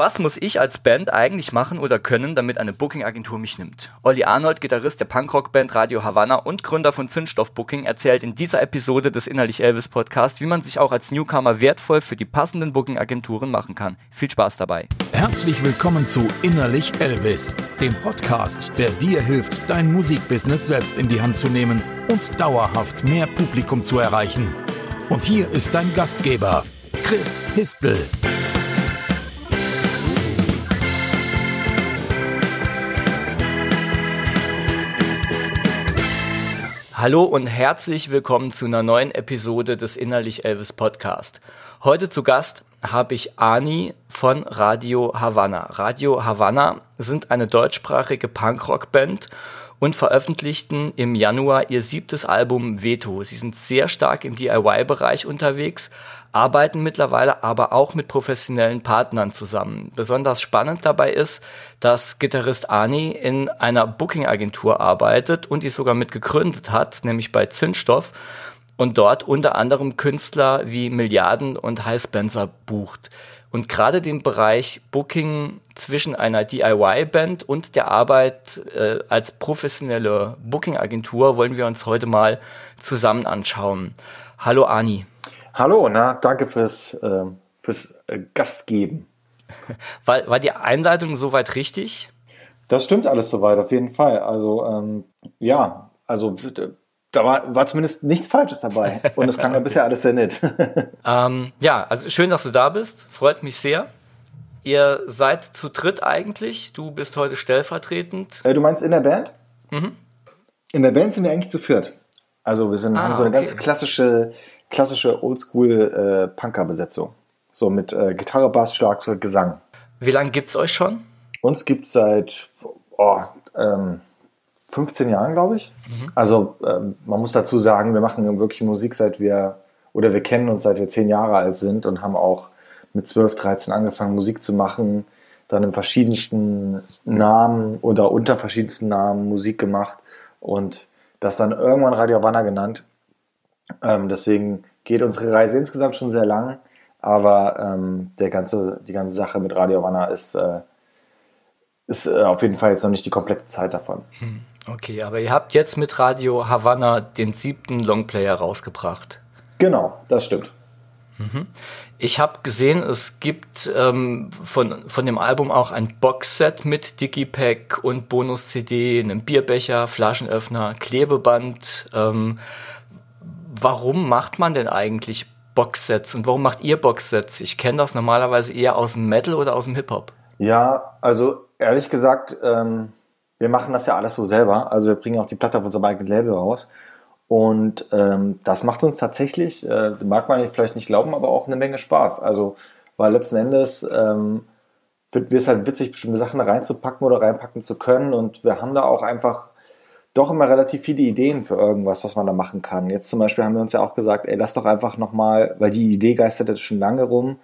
Was muss ich als Band eigentlich machen oder können, damit eine Booking-Agentur mich nimmt? Olli Arnold, Gitarrist der Punkrock-Band Radio Havanna und Gründer von Zündstoff Booking, erzählt in dieser Episode des Innerlich Elvis Podcast, wie man sich auch als Newcomer wertvoll für die passenden Booking-Agenturen machen kann. Viel Spaß dabei. Herzlich willkommen zu Innerlich Elvis, dem Podcast, der dir hilft, dein Musikbusiness selbst in die Hand zu nehmen und dauerhaft mehr Publikum zu erreichen. Und hier ist dein Gastgeber, Chris Histel. Hallo und herzlich willkommen zu einer neuen Episode des Innerlich Elvis Podcast. Heute zu Gast habe ich Ani von Radio Havanna. Radio Havanna sind eine deutschsprachige Punkrock-Band und veröffentlichten im Januar ihr siebtes Album Veto. Sie sind sehr stark im DIY-Bereich unterwegs, arbeiten mittlerweile aber auch mit professionellen Partnern zusammen. Besonders spannend dabei ist, dass Gitarrist Ani in einer Booking-Agentur arbeitet und die sogar mit gegründet hat, nämlich bei Zündstoff und dort unter anderem Künstler wie Milliarden und High Spencer bucht. Und gerade den Bereich Booking zwischen einer DIY-Band und der Arbeit äh, als professionelle Booking-Agentur wollen wir uns heute mal zusammen anschauen. Hallo Ani. Hallo, na, danke fürs, äh, fürs äh, Gastgeben. War, war die Einleitung soweit richtig? Das stimmt alles soweit, auf jeden Fall. Also, ähm, ja, also da war, war zumindest nichts Falsches dabei. Und es klang ja bisher alles sehr nett. ähm, ja, also schön, dass du da bist. Freut mich sehr. Ihr seid zu dritt eigentlich. Du bist heute stellvertretend. Äh, du meinst in der Band? Mhm. In der Band sind wir eigentlich zu viert. Also wir sind, ah, haben so eine okay. ganz klassische, klassische Oldschool-Punker-Besetzung. Äh, so mit äh, Gitarre, Bass, Schlagzeug, Gesang. Wie lange gibt es euch schon? Uns gibt es seit oh, ähm, 15 Jahren, glaube ich. Mhm. Also ähm, man muss dazu sagen, wir machen wirklich Musik seit wir, oder wir kennen uns seit wir 10 Jahre alt sind und haben auch mit 12, 13 angefangen Musik zu machen, dann in verschiedensten Namen oder unter verschiedensten Namen Musik gemacht und das dann irgendwann Radio Havanna genannt. Ähm, deswegen geht unsere Reise insgesamt schon sehr lang, aber ähm, der ganze, die ganze Sache mit Radio Havanna ist, äh, ist äh, auf jeden Fall jetzt noch nicht die komplette Zeit davon. Hm. Okay, aber ihr habt jetzt mit Radio Havanna den siebten Longplayer rausgebracht. Genau, das stimmt. Mhm. Ich habe gesehen, es gibt ähm, von, von dem Album auch ein Boxset mit Digipack und Bonus-CD, einem Bierbecher, Flaschenöffner, Klebeband. Ähm, warum macht man denn eigentlich Boxsets und warum macht ihr Boxsets? Ich kenne das normalerweise eher aus dem Metal oder aus dem Hip-Hop. Ja, also ehrlich gesagt, ähm, wir machen das ja alles so selber. Also wir bringen auch die Platte auf unserem eigenen Label raus. Und ähm, das macht uns tatsächlich, äh, mag man vielleicht nicht glauben, aber auch eine Menge Spaß. Also, weil letzten Endes ähm, finden wir es halt witzig, bestimmte Sachen reinzupacken oder reinpacken zu können. Und wir haben da auch einfach doch immer relativ viele Ideen für irgendwas, was man da machen kann. Jetzt zum Beispiel haben wir uns ja auch gesagt, ey, lass doch einfach nochmal, weil die Idee geistert jetzt schon lange rum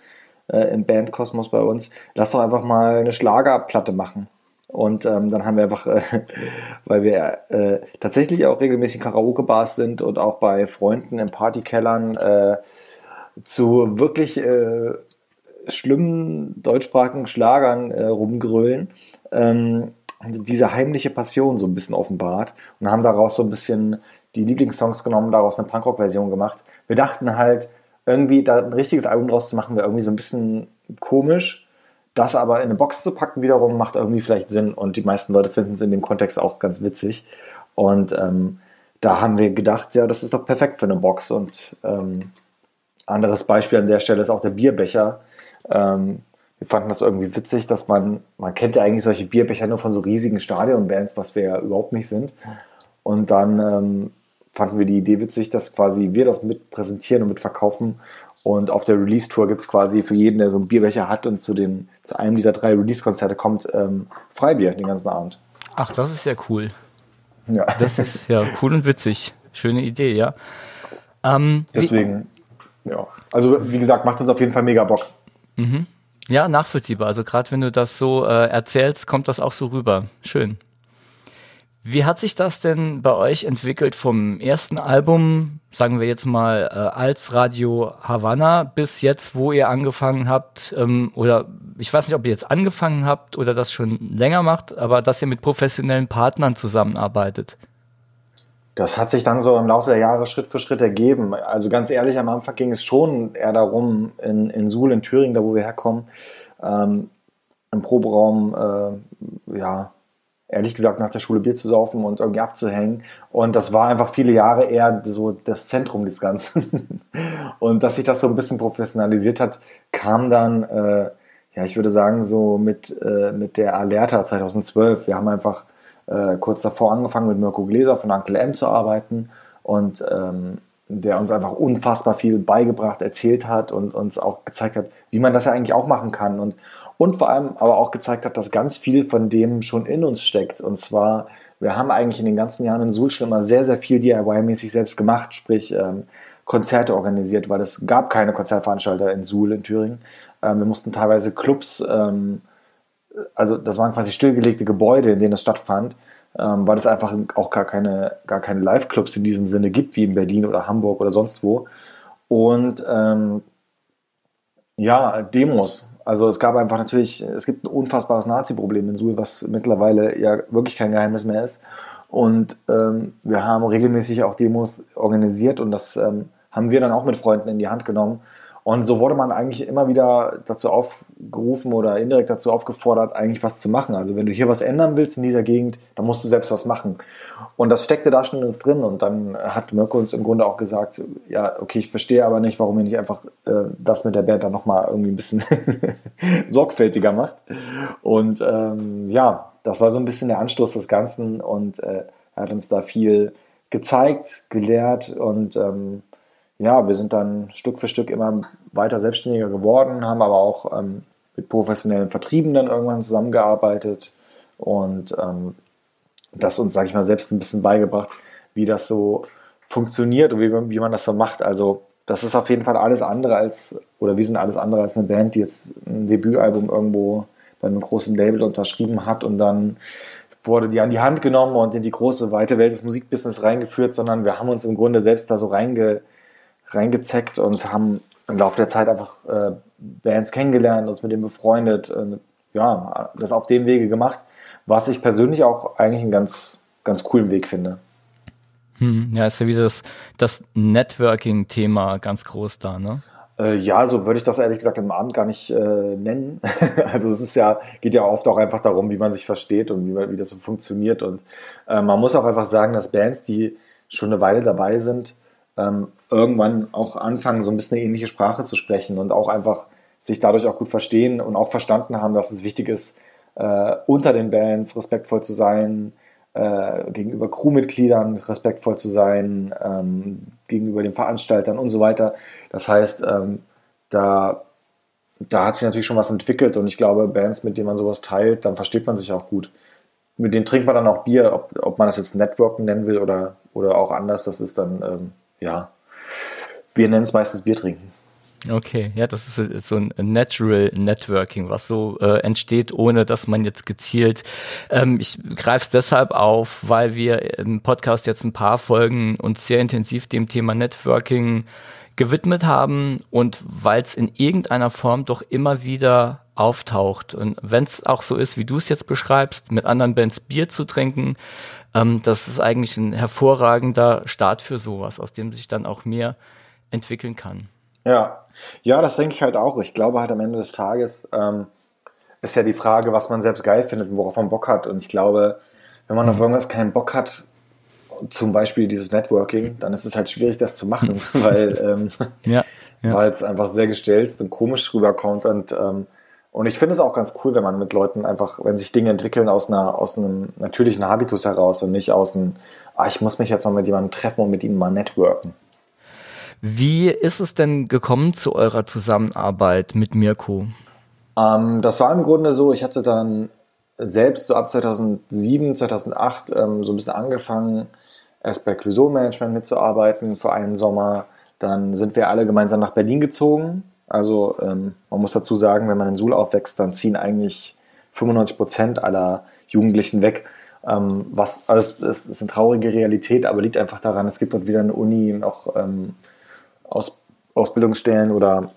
äh, im Bandkosmos bei uns, lass doch einfach mal eine Schlagerplatte machen. Und ähm, dann haben wir einfach, äh, weil wir äh, tatsächlich auch regelmäßig Karaoke-Bars sind und auch bei Freunden in Partykellern äh, zu wirklich äh, schlimmen deutschsprachigen Schlagern äh, rumgrölen, ähm, diese heimliche Passion so ein bisschen offenbart und haben daraus so ein bisschen die Lieblingssongs genommen, daraus eine Punkrock-Version gemacht. Wir dachten halt, irgendwie da ein richtiges Album draus zu machen, wäre irgendwie so ein bisschen komisch das aber in eine Box zu packen wiederum macht irgendwie vielleicht Sinn und die meisten Leute finden es in dem Kontext auch ganz witzig. Und ähm, da haben wir gedacht, ja, das ist doch perfekt für eine Box. Und ähm, anderes Beispiel an der Stelle ist auch der Bierbecher. Ähm, wir fanden das irgendwie witzig, dass man, man kennt ja eigentlich solche Bierbecher nur von so riesigen Stadionbands, was wir ja überhaupt nicht sind. Und dann ähm, fanden wir die Idee witzig, dass quasi wir das mit präsentieren und mit verkaufen und auf der Release-Tour gibt es quasi für jeden, der so einen Bierbecher hat und zu, den, zu einem dieser drei Release-Konzerte kommt, ähm, Freibier den ganzen Abend. Ach, das ist ja cool. Ja. Das ist ja cool und witzig. Schöne Idee, ja. Ähm, Deswegen, ja. Also, wie gesagt, macht uns auf jeden Fall mega Bock. Mhm. Ja, nachvollziehbar. Also, gerade wenn du das so äh, erzählst, kommt das auch so rüber. Schön. Wie hat sich das denn bei euch entwickelt vom ersten Album, sagen wir jetzt mal äh, als Radio Havanna, bis jetzt, wo ihr angefangen habt, ähm, oder ich weiß nicht, ob ihr jetzt angefangen habt oder das schon länger macht, aber dass ihr mit professionellen Partnern zusammenarbeitet? Das hat sich dann so im Laufe der Jahre Schritt für Schritt ergeben. Also ganz ehrlich, am Anfang ging es schon eher darum, in, in Suhl, in Thüringen, da wo wir herkommen, ähm, im Proberaum, äh, ja, ehrlich gesagt nach der Schule Bier zu saufen und irgendwie abzuhängen. Und das war einfach viele Jahre eher so das Zentrum des Ganzen. und dass sich das so ein bisschen professionalisiert hat, kam dann, äh, ja, ich würde sagen, so mit, äh, mit der Alerta 2012. Wir haben einfach äh, kurz davor angefangen mit Mirko Gläser von Uncle M zu arbeiten und ähm, der uns einfach unfassbar viel beigebracht, erzählt hat und uns auch gezeigt hat, wie man das ja eigentlich auch machen kann. Und und vor allem aber auch gezeigt hat, dass ganz viel von dem schon in uns steckt. Und zwar, wir haben eigentlich in den ganzen Jahren in Suhl schon immer sehr, sehr viel DIY-mäßig selbst gemacht, sprich ähm, Konzerte organisiert, weil es gab keine Konzertveranstalter in Suhl in Thüringen. Ähm, wir mussten teilweise Clubs, ähm, also das waren quasi stillgelegte Gebäude, in denen es stattfand, ähm, weil es einfach auch gar keine, gar keine Live-Clubs in diesem Sinne gibt, wie in Berlin oder Hamburg oder sonst wo. Und ähm, ja, Demos also es gab einfach natürlich, es gibt ein unfassbares Nazi-Problem in Suhl, was mittlerweile ja wirklich kein Geheimnis mehr ist. Und ähm, wir haben regelmäßig auch Demos organisiert und das ähm, haben wir dann auch mit Freunden in die Hand genommen. Und so wurde man eigentlich immer wieder dazu aufgerufen oder indirekt dazu aufgefordert, eigentlich was zu machen. Also wenn du hier was ändern willst in dieser Gegend, dann musst du selbst was machen. Und das steckte da schon uns drin. Und dann hat Mirko uns im Grunde auch gesagt, ja, okay, ich verstehe aber nicht, warum ihr nicht einfach äh, das mit der Band dann nochmal irgendwie ein bisschen sorgfältiger macht. Und ähm, ja, das war so ein bisschen der Anstoß des Ganzen und äh, er hat uns da viel gezeigt, gelehrt und ähm, ja, wir sind dann Stück für Stück immer weiter selbstständiger geworden, haben aber auch ähm, mit professionellen Vertrieben dann irgendwann zusammengearbeitet und ähm, das uns, sage ich mal, selbst ein bisschen beigebracht, wie das so funktioniert und wie, wie man das so macht. Also das ist auf jeden Fall alles andere als, oder wir sind alles andere als eine Band, die jetzt ein Debütalbum irgendwo bei einem großen Label unterschrieben hat und dann wurde die an die Hand genommen und in die große, weite Welt des Musikbusiness reingeführt, sondern wir haben uns im Grunde selbst da so reinge, reingezeckt und haben im Laufe der Zeit einfach äh, Bands kennengelernt, uns mit denen befreundet, äh, ja, das auf dem Wege gemacht, was ich persönlich auch eigentlich einen ganz, ganz coolen Weg finde. Hm, ja, ist ja wieder das, das Networking-Thema ganz groß da, ne? Äh, ja, so würde ich das ehrlich gesagt im Abend gar nicht äh, nennen. also es ist ja, geht ja oft auch einfach darum, wie man sich versteht und wie, wie das so funktioniert. Und äh, man muss auch einfach sagen, dass Bands, die schon eine Weile dabei sind, ähm, irgendwann auch anfangen, so ein bisschen eine ähnliche Sprache zu sprechen und auch einfach sich dadurch auch gut verstehen und auch verstanden haben, dass es wichtig ist, äh, unter den Bands respektvoll zu sein, äh, gegenüber Crewmitgliedern respektvoll zu sein, ähm, gegenüber den Veranstaltern und so weiter. Das heißt, ähm, da, da hat sich natürlich schon was entwickelt und ich glaube, Bands, mit denen man sowas teilt, dann versteht man sich auch gut. Mit denen trinkt man dann auch Bier, ob, ob man das jetzt Networken nennen will oder, oder auch anders, das ist dann, ähm, ja, wir nennen es meistens Bier trinken. Okay, ja, das ist so ein Natural Networking, was so äh, entsteht, ohne dass man jetzt gezielt. Ähm, ich greife es deshalb auf, weil wir im Podcast jetzt ein paar Folgen uns sehr intensiv dem Thema Networking gewidmet haben und weil es in irgendeiner Form doch immer wieder auftaucht. Und wenn es auch so ist, wie du es jetzt beschreibst, mit anderen Bands Bier zu trinken, ähm, das ist eigentlich ein hervorragender Start für sowas, aus dem sich dann auch mehr entwickeln kann. Ja, ja, das denke ich halt auch. Ich glaube halt am Ende des Tages ähm, ist ja die Frage, was man selbst geil findet und worauf man Bock hat. Und ich glaube, wenn man auf irgendwas keinen Bock hat, zum Beispiel dieses Networking, dann ist es halt schwierig, das zu machen, weil ähm, ja, ja. es einfach sehr gestelzt und komisch rüberkommt und ähm, und ich finde es auch ganz cool, wenn man mit Leuten einfach, wenn sich Dinge entwickeln aus einer aus einem natürlichen Habitus heraus und nicht aus einem, ah, ich muss mich jetzt mal mit jemandem treffen und mit ihm mal networken. Wie ist es denn gekommen zu eurer Zusammenarbeit mit Mirko? Ähm, das war im Grunde so, ich hatte dann selbst so ab 2007, 2008 ähm, so ein bisschen angefangen, erst bei Clouseau Management mitzuarbeiten für einen Sommer. Dann sind wir alle gemeinsam nach Berlin gezogen. Also ähm, man muss dazu sagen, wenn man in Suhl aufwächst, dann ziehen eigentlich 95 Prozent aller Jugendlichen weg. Ähm, was, also es ist eine traurige Realität, aber liegt einfach daran, es gibt dort wieder eine Uni, noch ähm, Aus, Ausbildungsstellen oder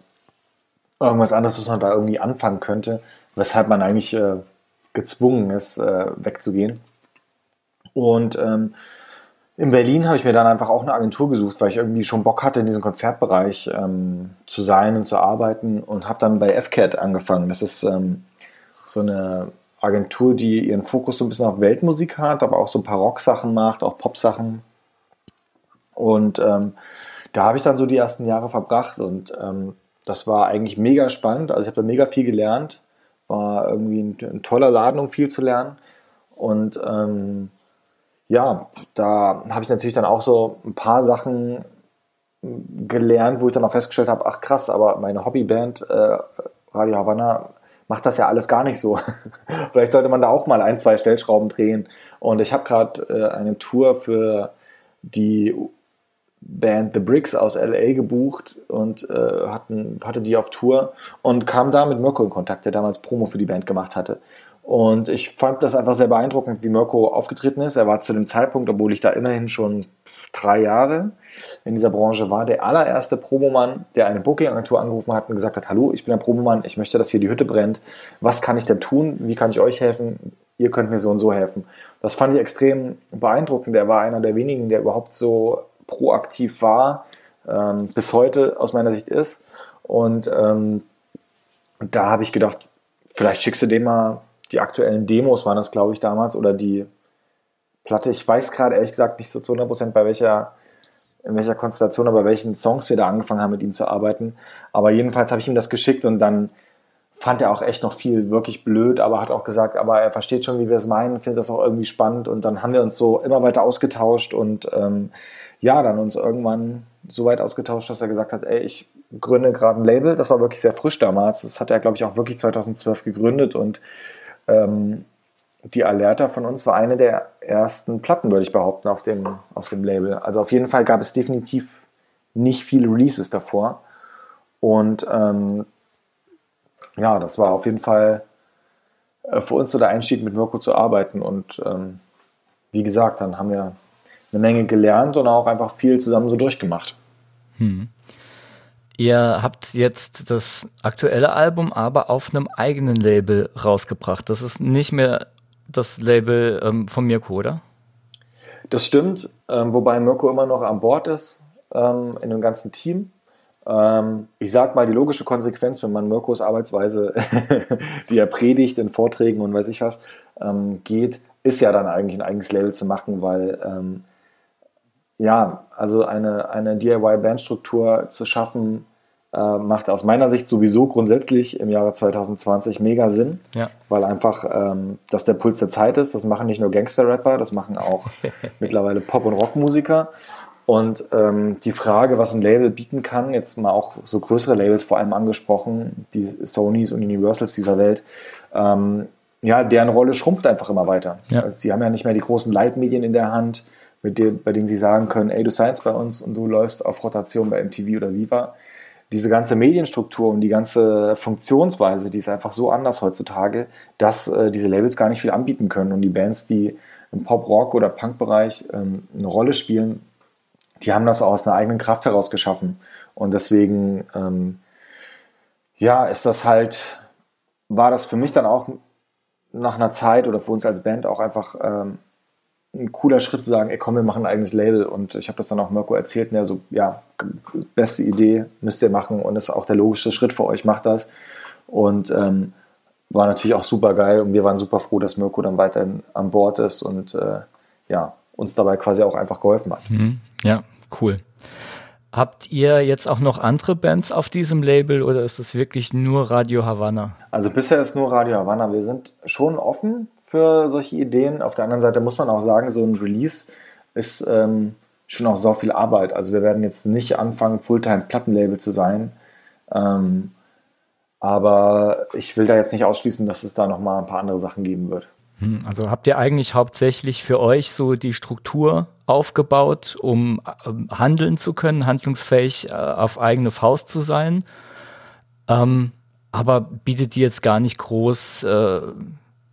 irgendwas anderes, was man da irgendwie anfangen könnte, weshalb man eigentlich äh, gezwungen ist, äh, wegzugehen. Und ähm, in Berlin habe ich mir dann einfach auch eine Agentur gesucht, weil ich irgendwie schon Bock hatte, in diesem Konzertbereich ähm, zu sein und zu arbeiten und habe dann bei FCAT angefangen. Das ist ähm, so eine Agentur, die ihren Fokus so ein bisschen auf Weltmusik hat, aber auch so ein paar Rock-Sachen macht, auch Pop-Sachen. Und ähm, da habe ich dann so die ersten Jahre verbracht und ähm, das war eigentlich mega spannend. Also ich habe da mega viel gelernt. War irgendwie ein, ein toller Laden, um viel zu lernen. Und ähm, ja, da habe ich natürlich dann auch so ein paar Sachen gelernt, wo ich dann auch festgestellt habe, ach krass, aber meine Hobbyband äh, Radio Havanna macht das ja alles gar nicht so. Vielleicht sollte man da auch mal ein, zwei Stellschrauben drehen. Und ich habe gerade äh, eine Tour für die Band The Bricks aus LA gebucht und äh, hatten, hatte die auf Tour und kam da mit Mirko in Kontakt, der damals Promo für die Band gemacht hatte. Und ich fand das einfach sehr beeindruckend, wie Mirko aufgetreten ist. Er war zu dem Zeitpunkt, obwohl ich da immerhin schon drei Jahre in dieser Branche war, der allererste Promomann, der eine Booking-Agentur angerufen hat und gesagt hat, hallo, ich bin der Promomann, ich möchte, dass hier die Hütte brennt. Was kann ich denn tun? Wie kann ich euch helfen? Ihr könnt mir so und so helfen. Das fand ich extrem beeindruckend. Er war einer der wenigen, der überhaupt so proaktiv war, ähm, bis heute aus meiner Sicht ist. Und ähm, da habe ich gedacht, vielleicht schickst du dem mal die aktuellen Demos waren das, glaube ich, damals, oder die Platte. Ich weiß gerade ehrlich gesagt nicht so zu 100% bei welcher, in welcher Konstellation, aber welchen Songs wir da angefangen haben, mit ihm zu arbeiten. Aber jedenfalls habe ich ihm das geschickt und dann fand er auch echt noch viel wirklich blöd, aber hat auch gesagt, aber er versteht schon, wie wir es meinen, findet das auch irgendwie spannend und dann haben wir uns so immer weiter ausgetauscht und ähm, ja, dann uns irgendwann so weit ausgetauscht, dass er gesagt hat, ey, ich gründe gerade ein Label. Das war wirklich sehr frisch damals. Das hat er, glaube ich, auch wirklich 2012 gegründet und ähm, die Alerta von uns war eine der ersten Platten, würde ich behaupten, auf dem, auf dem Label. Also auf jeden Fall gab es definitiv nicht viele Releases davor. Und ähm, ja, das war auf jeden Fall äh, für uns so der Einstieg, mit Mirko zu arbeiten. Und ähm, wie gesagt, dann haben wir eine Menge gelernt und auch einfach viel zusammen so durchgemacht. Hm. Ihr habt jetzt das aktuelle Album aber auf einem eigenen Label rausgebracht. Das ist nicht mehr das Label ähm, von Mirko, oder? Das stimmt, ähm, wobei Mirko immer noch an Bord ist ähm, in dem ganzen Team. Ähm, ich sag mal, die logische Konsequenz, wenn man Mirkos Arbeitsweise, die er predigt in Vorträgen und weiß ich was, ähm, geht, ist ja dann eigentlich ein eigenes Label zu machen, weil ähm, ja, also eine, eine DIY-Bandstruktur zu schaffen, äh, macht aus meiner Sicht sowieso grundsätzlich im Jahre 2020 mega Sinn, ja. weil einfach ähm, das der Puls der Zeit ist. Das machen nicht nur Gangster-Rapper, das machen auch mittlerweile Pop- und Rockmusiker. Und ähm, die Frage, was ein Label bieten kann, jetzt mal auch so größere Labels vor allem angesprochen, die Sonys und Universals dieser Welt, ähm, ja, deren Rolle schrumpft einfach immer weiter. Ja. Also sie haben ja nicht mehr die großen Leitmedien in der Hand, mit dem, bei denen sie sagen können, ey, du seinst bei uns und du läufst auf Rotation bei MTV oder Viva. Diese ganze Medienstruktur und die ganze Funktionsweise, die ist einfach so anders heutzutage, dass äh, diese Labels gar nicht viel anbieten können. Und die Bands, die im Pop-Rock- oder Punk-Bereich ähm, eine Rolle spielen, die haben das aus einer eigenen Kraft heraus geschaffen. Und deswegen, ähm, ja, ist das halt, war das für mich dann auch nach einer Zeit oder für uns als Band auch einfach ähm, ein cooler Schritt zu sagen, ey komm, wir machen ein eigenes Label. Und ich habe das dann auch Mirko erzählt und er so, ja, beste Idee, müsst ihr machen und das ist auch der logische Schritt für euch, macht das. Und ähm, war natürlich auch super geil und wir waren super froh, dass Mirko dann weiterhin an Bord ist und äh, ja, uns dabei quasi auch einfach geholfen hat. Mhm. Ja, cool. Habt ihr jetzt auch noch andere Bands auf diesem Label oder ist es wirklich nur Radio Havanna? Also bisher ist nur Radio Havanna. Wir sind schon offen für solche Ideen. Auf der anderen Seite muss man auch sagen, so ein Release ist ähm, schon auch so viel Arbeit. Also wir werden jetzt nicht anfangen, Fulltime-Plattenlabel zu sein. Ähm, aber ich will da jetzt nicht ausschließen, dass es da nochmal ein paar andere Sachen geben wird. Hm, also habt ihr eigentlich hauptsächlich für euch so die Struktur aufgebaut, um äh, handeln zu können, handlungsfähig äh, auf eigene Faust zu sein, ähm, aber bietet die jetzt gar nicht groß äh,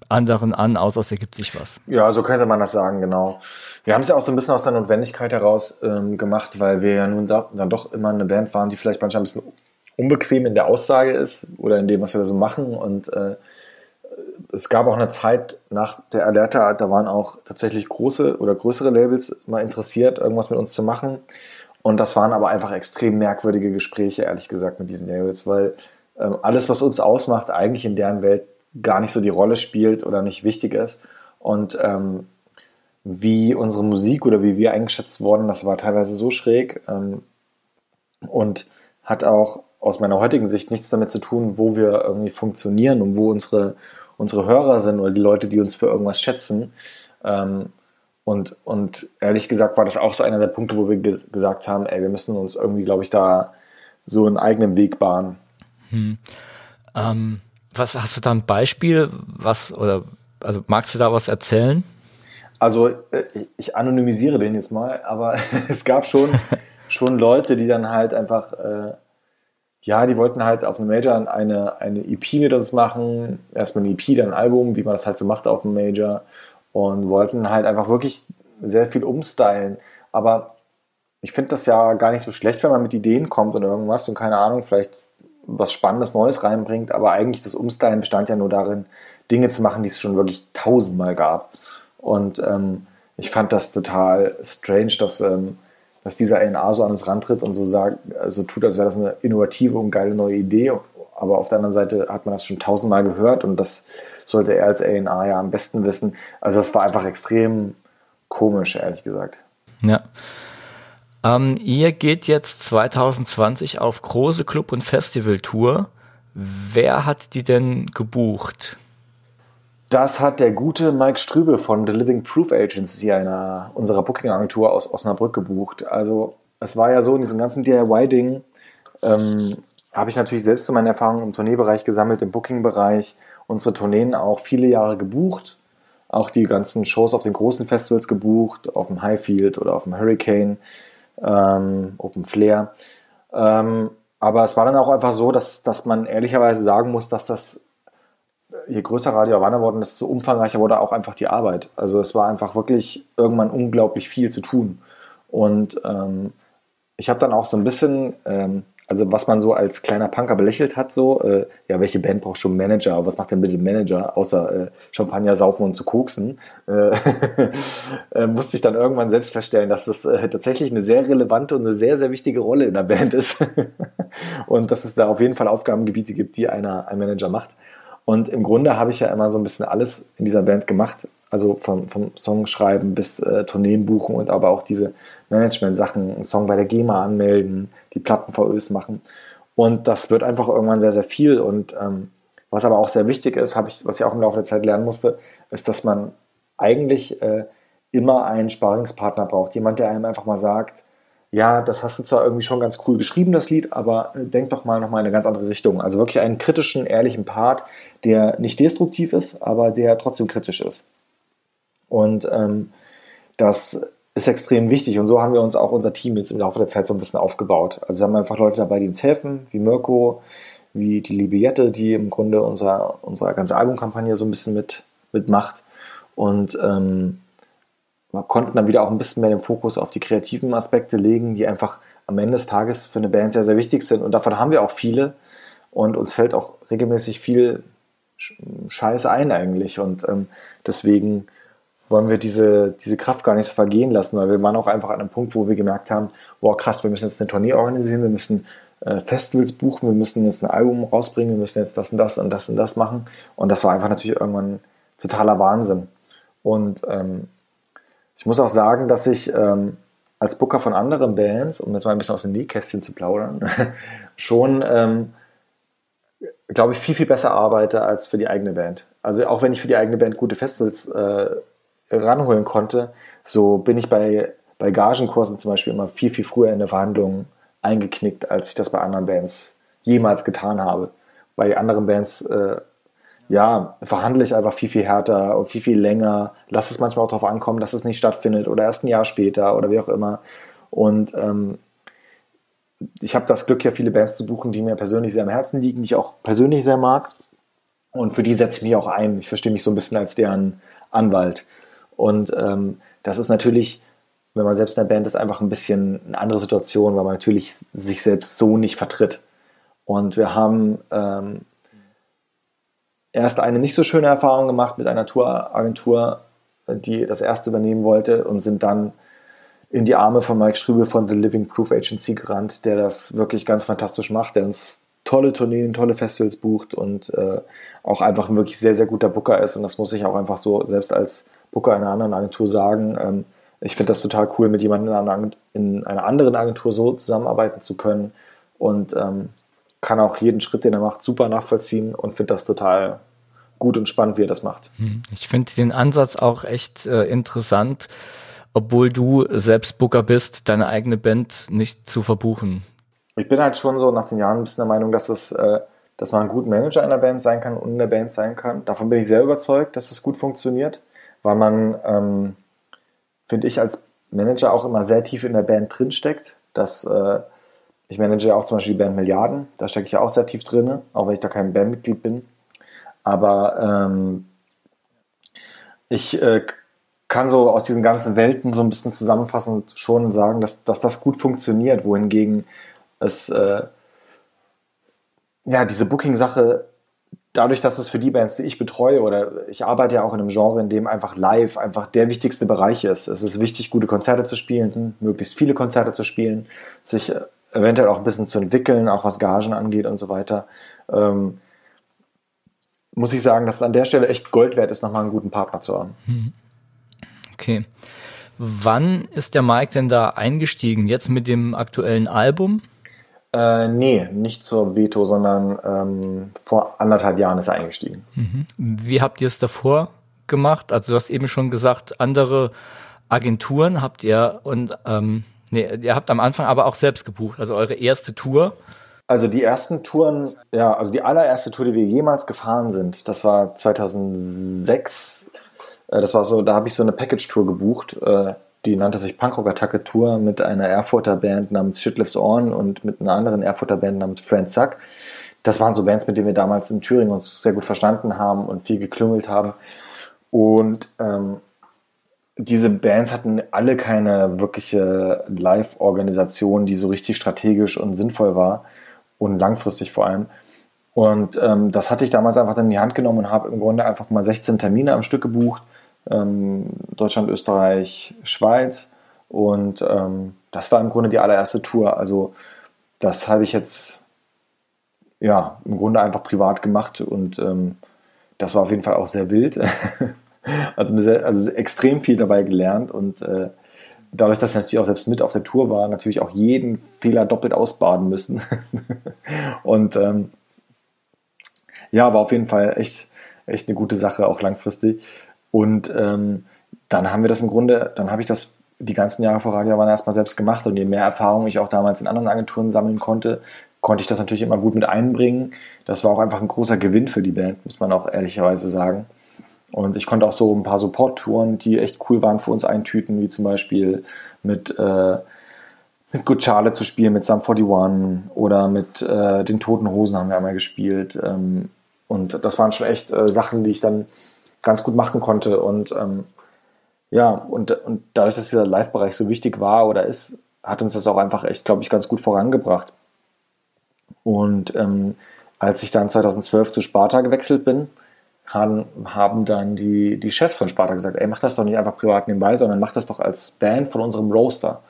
anderen an, außer es ergibt sich was. Ja, so könnte man das sagen, genau. Wir haben es ja auch so ein bisschen aus der Notwendigkeit heraus ähm, gemacht, weil wir ja nun da, dann doch immer eine Band waren, die vielleicht manchmal ein bisschen unbequem in der Aussage ist oder in dem, was wir so machen. Und äh, es gab auch eine Zeit nach der Alerta, da waren auch tatsächlich große oder größere Labels mal interessiert, irgendwas mit uns zu machen. Und das waren aber einfach extrem merkwürdige Gespräche, ehrlich gesagt, mit diesen Labels, weil ähm, alles, was uns ausmacht, eigentlich in deren Welt gar nicht so die Rolle spielt oder nicht wichtig ist. Und ähm, wie unsere Musik oder wie wir eingeschätzt wurden, das war teilweise so schräg ähm, und hat auch aus meiner heutigen Sicht nichts damit zu tun, wo wir irgendwie funktionieren und wo unsere, unsere Hörer sind oder die Leute, die uns für irgendwas schätzen. Ähm, und, und ehrlich gesagt war das auch so einer der Punkte, wo wir gesagt haben, ey, wir müssen uns irgendwie, glaube ich, da so einen eigenen Weg bahnen. Hm. Ähm, was hast du da ein Beispiel? Was oder also magst du da was erzählen? Also äh, ich anonymisiere den jetzt mal, aber es gab schon schon Leute, die dann halt einfach äh, ja, die wollten halt auf einem Major eine, eine EP mit uns machen. Erstmal eine EP, dann ein Album, wie man das halt so macht auf einem Major. Und wollten halt einfach wirklich sehr viel umstylen. Aber ich finde das ja gar nicht so schlecht, wenn man mit Ideen kommt und irgendwas und keine Ahnung, vielleicht was Spannendes Neues reinbringt, aber eigentlich das Umstylen bestand ja nur darin, Dinge zu machen, die es schon wirklich tausendmal gab. Und ähm, ich fand das total strange, dass, ähm, dass dieser A&A so an uns rantritt und so sagt, so tut, als wäre das eine innovative und geile neue Idee. Aber auf der anderen Seite hat man das schon tausendmal gehört und das sollte er als A&A ja am besten wissen. Also das war einfach extrem komisch, ehrlich gesagt. Ja. Ähm, ihr geht jetzt 2020 auf große Club- und Festival-Tour. Wer hat die denn gebucht? Das hat der gute Mike Strübe von The Living Proof Agency, einer unserer Booking-Agentur aus Osnabrück, gebucht. Also es war ja so, in diesem ganzen DIY-Ding ähm, habe ich natürlich selbst so meine Erfahrungen im Tourneebereich gesammelt, im Booking-Bereich. Unsere Tourneen auch viele Jahre gebucht. Auch die ganzen Shows auf den großen Festivals gebucht, auf dem Highfield oder auf dem Hurricane ähm, Open Flair. Ähm, aber es war dann auch einfach so, dass, dass man ehrlicherweise sagen muss, dass das, je größer Radio Havanna worden ist, so umfangreicher wurde auch einfach die Arbeit. Also es war einfach wirklich irgendwann unglaublich viel zu tun. Und ähm, ich habe dann auch so ein bisschen ähm, also was man so als kleiner Punker belächelt hat, so, äh, ja, welche Band braucht schon Manager? Was macht denn bitte Manager, außer äh, Champagner saufen und zu koksen? Äh, äh, musste ich dann irgendwann selbst feststellen, dass das äh, tatsächlich eine sehr relevante und eine sehr, sehr wichtige Rolle in der Band ist. und dass es da auf jeden Fall Aufgabengebiete gibt, die einer, ein Manager macht. Und im Grunde habe ich ja immer so ein bisschen alles in dieser Band gemacht. Also vom, vom Songschreiben bis äh, Tourneen buchen und aber auch diese Management-Sachen, einen Song bei der GEMA anmelden, die Platten-VÖs machen. Und das wird einfach irgendwann sehr, sehr viel. Und ähm, was aber auch sehr wichtig ist, ich, was ich auch im Laufe der Zeit lernen musste, ist, dass man eigentlich äh, immer einen Sparingspartner braucht. Jemand, der einem einfach mal sagt, ja, das hast du zwar irgendwie schon ganz cool geschrieben, das Lied, aber äh, denk doch mal nochmal in eine ganz andere Richtung. Also wirklich einen kritischen, ehrlichen Part, der nicht destruktiv ist, aber der trotzdem kritisch ist. Und ähm, das ist extrem wichtig. Und so haben wir uns auch unser Team jetzt im Laufe der Zeit so ein bisschen aufgebaut. Also wir haben einfach Leute dabei, die uns helfen, wie Mirko, wie die liebe Jette, die im Grunde unser, unsere ganze Albumkampagne so ein bisschen mit, mitmacht. Und ähm, wir konnten dann wieder auch ein bisschen mehr den Fokus auf die kreativen Aspekte legen, die einfach am Ende des Tages für eine Band sehr, sehr wichtig sind. Und davon haben wir auch viele. Und uns fällt auch regelmäßig viel Scheiße ein eigentlich. Und ähm, deswegen wollen wir diese, diese Kraft gar nicht so vergehen lassen, weil wir waren auch einfach an einem Punkt, wo wir gemerkt haben, boah krass, wir müssen jetzt eine Tournee organisieren, wir müssen äh, Festivals buchen, wir müssen jetzt ein Album rausbringen, wir müssen jetzt das und das und das und das machen. Und das war einfach natürlich irgendwann totaler Wahnsinn. Und ähm, ich muss auch sagen, dass ich ähm, als Booker von anderen Bands, um jetzt mal ein bisschen aus dem Nähkästchen zu plaudern, schon, ähm, glaube ich, viel, viel besser arbeite als für die eigene Band. Also auch wenn ich für die eigene Band gute Festivals äh, ranholen konnte, so bin ich bei, bei Gagenkursen zum Beispiel immer viel, viel früher in der Verhandlung eingeknickt, als ich das bei anderen Bands jemals getan habe. Bei anderen Bands, äh, ja, verhandle ich einfach viel, viel härter und viel, viel länger. Lass es manchmal auch darauf ankommen, dass es nicht stattfindet oder erst ein Jahr später oder wie auch immer. Und ähm, ich habe das Glück, ja viele Bands zu buchen, die mir persönlich sehr am Herzen liegen, die ich auch persönlich sehr mag. Und für die setze ich mich auch ein. Ich verstehe mich so ein bisschen als deren Anwalt. Und ähm, das ist natürlich, wenn man selbst in der Band ist, einfach ein bisschen eine andere Situation, weil man natürlich sich selbst so nicht vertritt. Und wir haben ähm, erst eine nicht so schöne Erfahrung gemacht mit einer Touragentur, die das erste übernehmen wollte und sind dann in die Arme von Mike Strübel von The Living Proof Agency gerannt, der das wirklich ganz fantastisch macht, der uns tolle Tourneen, tolle Festivals bucht und äh, auch einfach ein wirklich sehr, sehr guter Booker ist. Und das muss ich auch einfach so selbst als Booker einer anderen Agentur sagen. Ähm, ich finde das total cool, mit jemandem in einer, in einer, anderen Agentur so zusammenarbeiten zu können und ähm, kann auch jeden Schritt, den er macht, super nachvollziehen und finde das total gut und spannend, wie er das macht. Hm, ich finde den Ansatz auch echt äh, interessant, obwohl du selbst Booker bist, deine eigene Band nicht zu verbuchen. Ich bin halt schon so nach den Jahren ein bisschen der Meinung, dass es, äh, dass man ein guter Manager einer Band sein kann und in der Band sein kann. Davon bin ich sehr überzeugt, dass es gut funktioniert, weil man, ähm, finde ich, als Manager auch immer sehr tief in der Band drinsteckt. Dass, äh, ich manage ja auch zum Beispiel die Band Milliarden, da stecke ich ja auch sehr tief drin, auch wenn ich da kein Bandmitglied bin. Aber ähm, ich äh, kann so aus diesen ganzen Welten so ein bisschen zusammenfassend schon sagen, dass, dass das gut funktioniert, wohingegen es äh, ja diese Booking-Sache dadurch, dass es für die Bands, die ich betreue, oder ich arbeite ja auch in einem Genre, in dem einfach live einfach der wichtigste Bereich ist. Es ist wichtig, gute Konzerte zu spielen, möglichst viele Konzerte zu spielen, sich eventuell auch ein bisschen zu entwickeln, auch was Gagen angeht und so weiter. Ähm, muss ich sagen, dass es an der Stelle echt Gold wert ist, nochmal einen guten Partner zu haben. Hm. Okay. Wann ist der Mike denn da eingestiegen? Jetzt mit dem aktuellen Album? Äh, nee, nicht zur Veto, sondern ähm, vor anderthalb Jahren ist er eingestiegen. Mhm. Wie habt ihr es davor gemacht? Also du hast eben schon gesagt, andere Agenturen habt ihr und ähm, nee, ihr habt am Anfang aber auch selbst gebucht, also eure erste Tour. Also die ersten Touren, ja, also die allererste Tour, die wir jemals gefahren sind, das war 2006. Äh, das war so, da habe ich so eine Package-Tour gebucht. Die nannte sich Punkrock Attacke Tour mit einer Erfurter Band namens Shitlifts On und mit einer anderen Erfurter Band namens Friend Suck. Das waren so Bands, mit denen wir damals in Thüringen uns sehr gut verstanden haben und viel geklüngelt haben. Und ähm, diese Bands hatten alle keine wirkliche Live-Organisation, die so richtig strategisch und sinnvoll war und langfristig vor allem. Und ähm, das hatte ich damals einfach dann in die Hand genommen und habe im Grunde einfach mal 16 Termine am Stück gebucht ähm, Deutschland, Österreich, Schweiz. Und ähm, das war im Grunde die allererste Tour. Also das habe ich jetzt ja im Grunde einfach privat gemacht und ähm, das war auf jeden Fall auch sehr wild. also, sehr, also, extrem viel dabei gelernt und äh, dadurch, dass ich natürlich auch selbst mit auf der Tour war, natürlich auch jeden Fehler doppelt ausbaden müssen. und ähm, ja, war auf jeden Fall echt, echt eine gute Sache, auch langfristig. Und ähm, dann haben wir das im Grunde, dann habe ich das die ganzen Jahre vor Radio Havana erstmal selbst gemacht und je mehr Erfahrung ich auch damals in anderen Agenturen sammeln konnte, konnte ich das natürlich immer gut mit einbringen. Das war auch einfach ein großer Gewinn für die Band, muss man auch ehrlicherweise sagen. Und ich konnte auch so ein paar Support-Touren, die echt cool waren, für uns eintüten, wie zum Beispiel mit, äh, mit Good Charlotte zu spielen, mit Sum 41 oder mit äh, den Toten Hosen haben wir einmal gespielt. Ähm, und das waren schon echt äh, Sachen, die ich dann ganz gut machen konnte. Und ähm, ja, und, und dadurch, dass dieser Live-Bereich so wichtig war oder ist, hat uns das auch einfach echt, glaube ich, ganz gut vorangebracht. Und ähm, als ich dann 2012 zu Sparta gewechselt bin, haben, dann die, die Chefs von Sparta gesagt, ey, mach das doch nicht einfach privat nebenbei, sondern mach das doch als Band von unserem Roaster.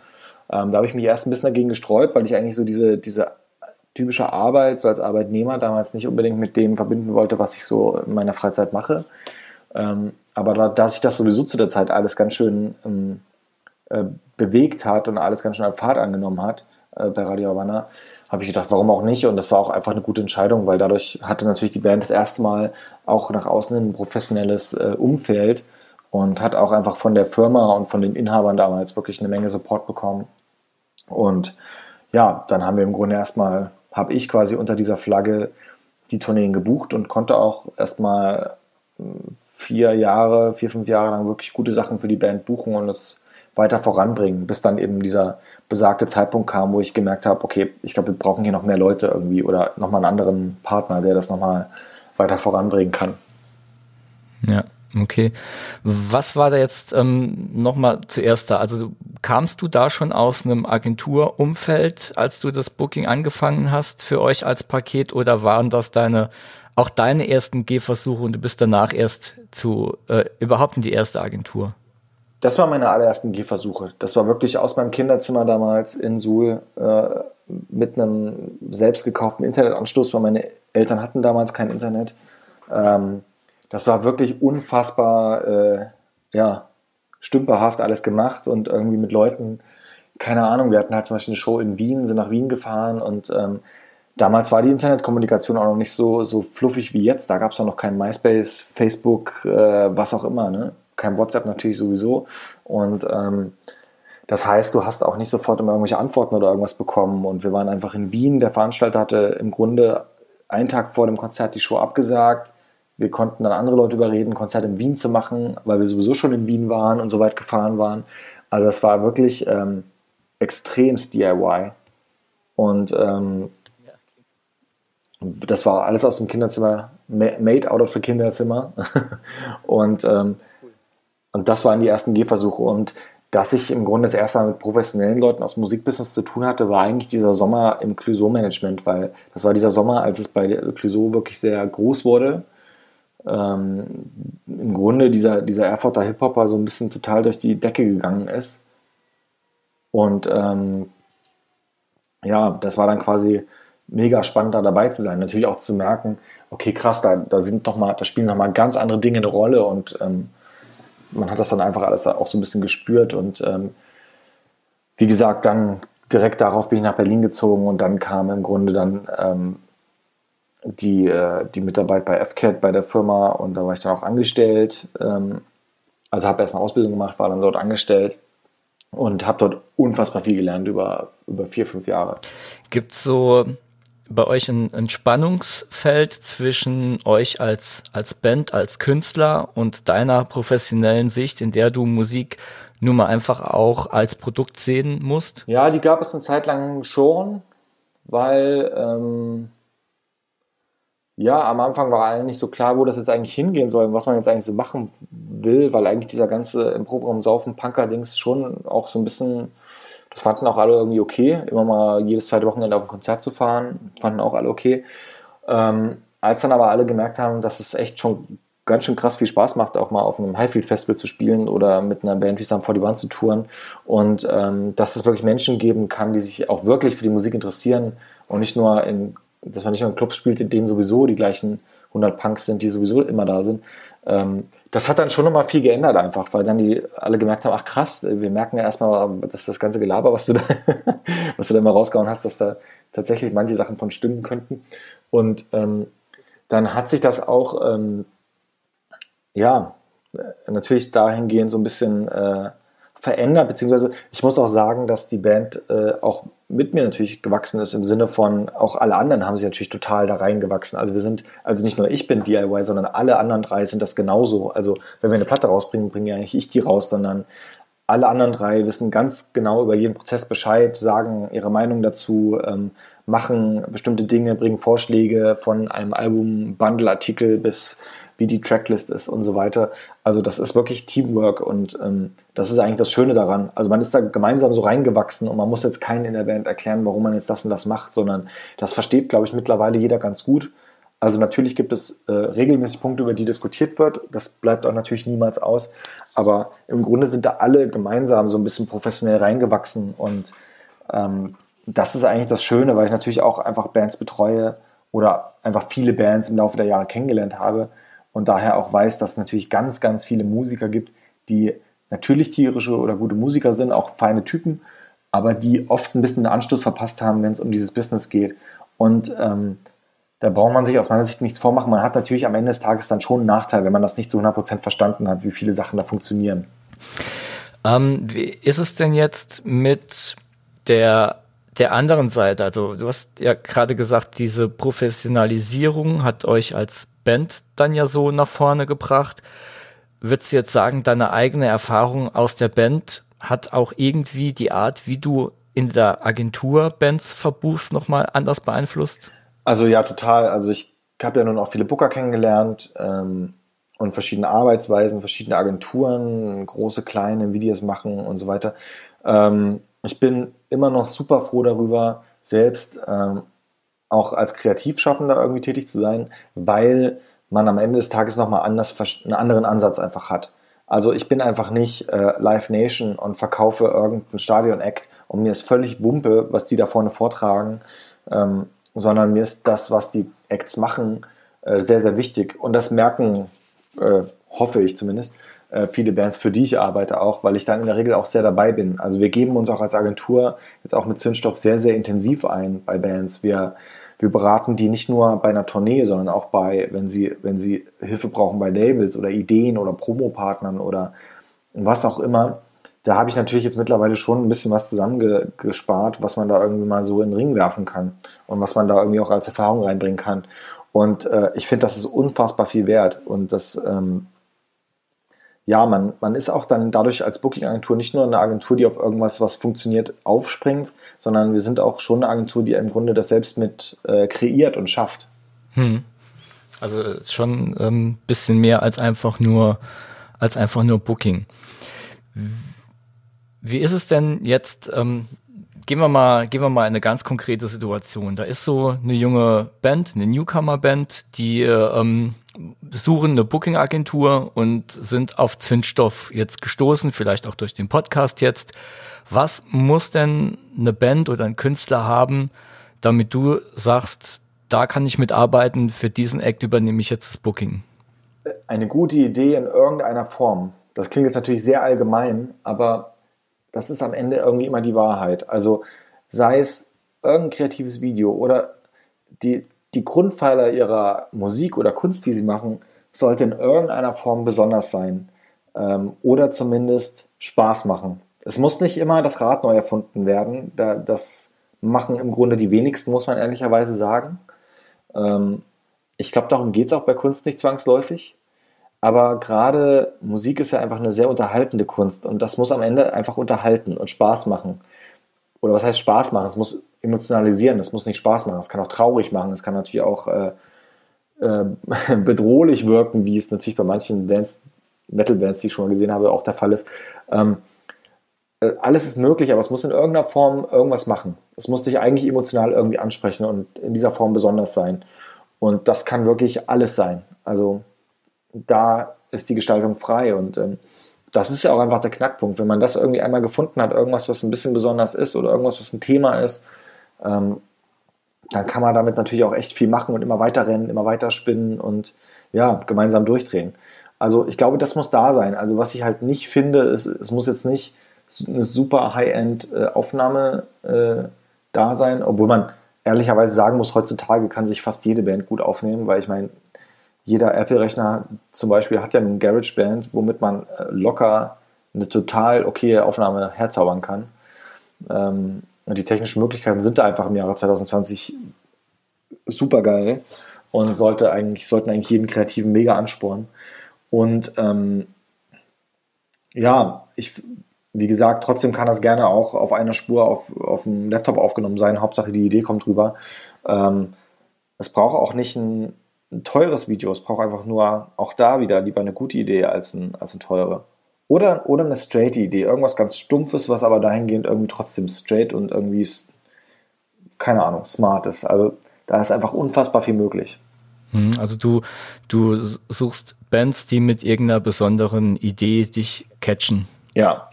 Ähm, da habe ich mich erst ein bisschen dagegen gesträubt, weil ich eigentlich so diese, diese typische Arbeit so als Arbeitnehmer damals nicht unbedingt mit dem verbinden wollte, was ich so in meiner Freizeit mache. Ähm, aber da, da sich das sowieso zu der Zeit alles ganz schön ähm, äh, bewegt hat und alles ganz schön an Fahrt angenommen hat äh, bei Radio Havana, habe ich gedacht, warum auch nicht? Und das war auch einfach eine gute Entscheidung, weil dadurch hatte natürlich die Band das erste Mal auch nach außen ein professionelles äh, Umfeld und hat auch einfach von der Firma und von den Inhabern damals wirklich eine Menge Support bekommen. Und ja, dann haben wir im Grunde erstmal, habe ich quasi unter dieser Flagge die Tourneen gebucht und konnte auch erstmal vier Jahre, vier, fünf Jahre lang wirklich gute Sachen für die Band buchen und es weiter voranbringen, bis dann eben dieser besagte Zeitpunkt kam, wo ich gemerkt habe, okay, ich glaube, wir brauchen hier noch mehr Leute irgendwie oder nochmal einen anderen Partner, der das nochmal weiter voranbringen kann. Ja. Okay. Was war da jetzt ähm, nochmal zuerst da? Also kamst du da schon aus einem Agenturumfeld, als du das Booking angefangen hast für euch als Paket oder waren das deine auch deine ersten Gehversuche und du bist danach erst zu äh, überhaupt in die erste Agentur? Das waren meine allerersten Gehversuche. Das war wirklich aus meinem Kinderzimmer damals in Suhl äh, mit einem selbst gekauften Internetanschluss, weil meine Eltern hatten damals kein Internet. Ähm, das war wirklich unfassbar, äh, ja, stümperhaft alles gemacht und irgendwie mit Leuten, keine Ahnung, wir hatten halt zum Beispiel eine Show in Wien, sind nach Wien gefahren und ähm, damals war die Internetkommunikation auch noch nicht so, so fluffig wie jetzt. Da gab es noch kein MySpace, Facebook, äh, was auch immer, ne? Kein WhatsApp natürlich sowieso. Und ähm, das heißt, du hast auch nicht sofort immer irgendwelche Antworten oder irgendwas bekommen. Und wir waren einfach in Wien. Der Veranstalter hatte im Grunde einen Tag vor dem Konzert die Show abgesagt. Wir konnten dann andere Leute überreden, ein Konzert in Wien zu machen, weil wir sowieso schon in Wien waren und so weit gefahren waren. Also es war wirklich ähm, extremst DIY. Und ähm, das war alles aus dem Kinderzimmer, made out of the Kinderzimmer. und, ähm, und das waren die ersten Gehversuche. Und dass ich im Grunde das erste Mal mit professionellen Leuten aus Musikbusiness zu tun hatte, war eigentlich dieser Sommer im Clouseau-Management, weil das war dieser Sommer, als es bei Clouseau wirklich sehr groß wurde ähm, im Grunde dieser, dieser Erfurter Hip-Hopper so ein bisschen total durch die Decke gegangen ist. Und ähm, ja, das war dann quasi mega spannend, da dabei zu sein. Natürlich auch zu merken, okay, krass, da, da sind noch mal, da spielen nochmal ganz andere Dinge eine Rolle und ähm, man hat das dann einfach alles auch so ein bisschen gespürt und ähm, wie gesagt, dann direkt darauf bin ich nach Berlin gezogen und dann kam im Grunde dann ähm, die, äh, die Mitarbeit bei FCAT bei der Firma und da war ich dann auch angestellt. Ähm, also habe erst eine Ausbildung gemacht, war dann dort angestellt und habe dort unfassbar viel gelernt über, über vier, fünf Jahre. Gibt es so bei euch ein, ein Spannungsfeld zwischen euch als, als Band, als Künstler und deiner professionellen Sicht, in der du Musik nun mal einfach auch als Produkt sehen musst? Ja, die gab es eine Zeit lang schon, weil ähm, ja, am Anfang war allen nicht so klar, wo das jetzt eigentlich hingehen soll und was man jetzt eigentlich so machen will, weil eigentlich dieser ganze im Proberaum saufen Punker-Dings schon auch so ein bisschen, das fanden auch alle irgendwie okay, immer mal jedes zweite Wochenende auf ein Konzert zu fahren, fanden auch alle okay. Ähm, als dann aber alle gemerkt haben, dass es echt schon ganz schön krass viel Spaß macht, auch mal auf einem Highfield-Festival zu spielen oder mit einer Band wie Sam 41 zu touren und ähm, dass es wirklich Menschen geben kann, die sich auch wirklich für die Musik interessieren und nicht nur in dass man nicht nur in Clubs spielt, in denen sowieso die gleichen 100 Punks sind, die sowieso immer da sind. Ähm, das hat dann schon nochmal viel geändert einfach, weil dann die alle gemerkt haben, ach krass, wir merken ja erstmal, dass das ganze Gelaber, was du da, was du da mal rausgehauen hast, dass da tatsächlich manche Sachen von stimmen könnten. Und ähm, dann hat sich das auch, ähm, ja, natürlich dahingehend so ein bisschen äh, verändert, beziehungsweise ich muss auch sagen, dass die Band äh, auch mit mir natürlich gewachsen ist, im Sinne von auch alle anderen haben sich natürlich total da reingewachsen. Also wir sind, also nicht nur ich bin DIY, sondern alle anderen drei sind das genauso. Also wenn wir eine Platte rausbringen, bringe ja nicht ich die raus, sondern alle anderen drei wissen ganz genau über jeden Prozess Bescheid, sagen ihre Meinung dazu, ähm, machen bestimmte Dinge, bringen Vorschläge von einem Album, Bundle-Artikel bis wie die Tracklist ist und so weiter. Also das ist wirklich Teamwork und ähm, das ist eigentlich das Schöne daran. Also man ist da gemeinsam so reingewachsen und man muss jetzt keinen in der Band erklären, warum man jetzt das und das macht, sondern das versteht, glaube ich, mittlerweile jeder ganz gut. Also natürlich gibt es äh, regelmäßig Punkte, über die diskutiert wird. Das bleibt auch natürlich niemals aus. Aber im Grunde sind da alle gemeinsam so ein bisschen professionell reingewachsen und ähm, das ist eigentlich das Schöne, weil ich natürlich auch einfach Bands betreue oder einfach viele Bands im Laufe der Jahre kennengelernt habe und daher auch weiß, dass es natürlich ganz, ganz viele Musiker gibt, die natürlich tierische oder gute Musiker sind, auch feine Typen, aber die oft ein bisschen den Anstoß verpasst haben, wenn es um dieses Business geht. Und ähm, da braucht man sich aus meiner Sicht nichts vormachen. Man hat natürlich am Ende des Tages dann schon einen Nachteil, wenn man das nicht zu 100% verstanden hat, wie viele Sachen da funktionieren. Ähm, wie ist es denn jetzt mit der, der anderen Seite? Also du hast ja gerade gesagt, diese Professionalisierung hat euch als Band dann ja so nach vorne gebracht. Würdest du jetzt sagen, deine eigene Erfahrung aus der Band hat auch irgendwie die Art, wie du in der Agentur Bands verbuchst, nochmal anders beeinflusst? Also ja, total. Also ich habe ja nun auch viele Booker kennengelernt ähm, und verschiedene Arbeitsweisen, verschiedene Agenturen, große, kleine, wie die es machen und so weiter. Ähm, ich bin immer noch super froh darüber, selbst ähm, auch als Kreativschaffender irgendwie tätig zu sein, weil man am Ende des Tages nochmal anders, einen anderen Ansatz einfach hat. Also ich bin einfach nicht äh, Live Nation und verkaufe irgendeinen Stadion-Act und mir ist völlig Wumpe, was die da vorne vortragen, ähm, sondern mir ist das, was die Acts machen, äh, sehr, sehr wichtig. Und das merken, äh, hoffe ich zumindest, äh, viele Bands, für die ich arbeite auch, weil ich dann in der Regel auch sehr dabei bin. Also wir geben uns auch als Agentur jetzt auch mit Zündstoff sehr, sehr intensiv ein bei Bands. Wir wir beraten die nicht nur bei einer Tournee, sondern auch bei, wenn sie, wenn sie Hilfe brauchen bei Labels oder Ideen oder Promopartnern oder was auch immer. Da habe ich natürlich jetzt mittlerweile schon ein bisschen was zusammengespart, was man da irgendwie mal so in den Ring werfen kann und was man da irgendwie auch als Erfahrung reinbringen kann. Und äh, ich finde, das ist unfassbar viel wert. Und das, ähm, ja, man, man ist auch dann dadurch als Booking-Agentur nicht nur eine Agentur, die auf irgendwas, was funktioniert, aufspringt, sondern wir sind auch schon eine Agentur, die im Grunde das selbst mit äh, kreiert und schafft. Hm. Also schon ein ähm, bisschen mehr als einfach nur als einfach nur Booking. Wie ist es denn jetzt? Ähm, gehen wir mal, gehen wir mal in eine ganz konkrete Situation. Da ist so eine junge Band, eine Newcomer-Band, die ähm, suchen eine Booking-Agentur und sind auf Zündstoff jetzt gestoßen, vielleicht auch durch den Podcast jetzt. Was muss denn eine Band oder ein Künstler haben, damit du sagst, da kann ich mitarbeiten, für diesen Act übernehme ich jetzt das Booking? Eine gute Idee in irgendeiner Form. Das klingt jetzt natürlich sehr allgemein, aber das ist am Ende irgendwie immer die Wahrheit. Also sei es irgendein kreatives Video oder die, die Grundpfeiler ihrer Musik oder Kunst, die sie machen, sollte in irgendeiner Form besonders sein ähm, oder zumindest Spaß machen. Es muss nicht immer das Rad neu erfunden werden. das machen im Grunde die wenigsten, muss man ehrlicherweise sagen. Ähm, ich glaube, darum geht es auch bei Kunst nicht zwangsläufig. Aber gerade Musik ist ja einfach eine sehr unterhaltende Kunst und das muss am Ende einfach unterhalten und Spaß machen. Oder was heißt Spaß machen? Es muss emotionalisieren, es muss nicht Spaß machen, es kann auch traurig machen, es kann natürlich auch äh, äh, bedrohlich wirken, wie es natürlich bei manchen Bands, Metal-Bands, die ich schon mal gesehen habe, auch der Fall ist. Ähm, äh, alles ist möglich, aber es muss in irgendeiner Form irgendwas machen. Es muss dich eigentlich emotional irgendwie ansprechen und in dieser Form besonders sein. Und das kann wirklich alles sein. Also da ist die Gestaltung frei und ähm, das ist ja auch einfach der Knackpunkt. Wenn man das irgendwie einmal gefunden hat, irgendwas, was ein bisschen besonders ist oder irgendwas, was ein Thema ist, ähm, dann kann man damit natürlich auch echt viel machen und immer weiter rennen, immer weiter spinnen und ja, gemeinsam durchdrehen. Also ich glaube, das muss da sein. Also was ich halt nicht finde, ist, es muss jetzt nicht eine super High-End-Aufnahme äh, da sein, obwohl man ehrlicherweise sagen muss, heutzutage kann sich fast jede Band gut aufnehmen, weil ich meine, jeder Apple-Rechner zum Beispiel hat ja einen GarageBand, womit man äh, locker eine total okaye Aufnahme herzaubern kann. Ähm, und die technischen Möglichkeiten sind da einfach im Jahre 2020 super geil und sollte eigentlich, sollten eigentlich jeden Kreativen mega anspornen. Und ähm, ja, ich wie gesagt, trotzdem kann das gerne auch auf einer Spur auf, auf dem Laptop aufgenommen sein. Hauptsache die Idee kommt rüber. Ähm, es braucht auch nicht ein, ein, teures Video, es braucht einfach nur auch da wieder lieber eine gute Idee als, ein, als eine teure. Oder, oder eine straight Idee, irgendwas ganz Stumpfes, was aber dahingehend irgendwie trotzdem straight und irgendwie, keine Ahnung, smart ist. Also da ist einfach unfassbar viel möglich. Hm, also du, du suchst Bands, die mit irgendeiner besonderen Idee dich catchen. Ja,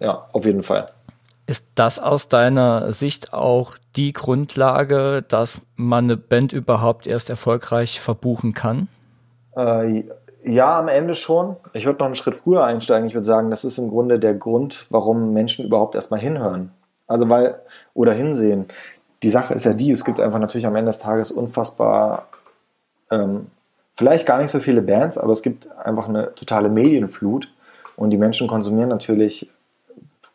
ja, auf jeden Fall. Ist das aus deiner Sicht auch die Grundlage, dass man eine Band überhaupt erst erfolgreich verbuchen kann? Äh, ja, am Ende schon. Ich würde noch einen Schritt früher einsteigen. Ich würde sagen, das ist im Grunde der Grund, warum Menschen überhaupt erstmal hinhören. Also weil, oder hinsehen. Die Sache ist ja die, es gibt einfach natürlich am Ende des Tages unfassbar, ähm, vielleicht gar nicht so viele Bands, aber es gibt einfach eine totale Medienflut und die Menschen konsumieren natürlich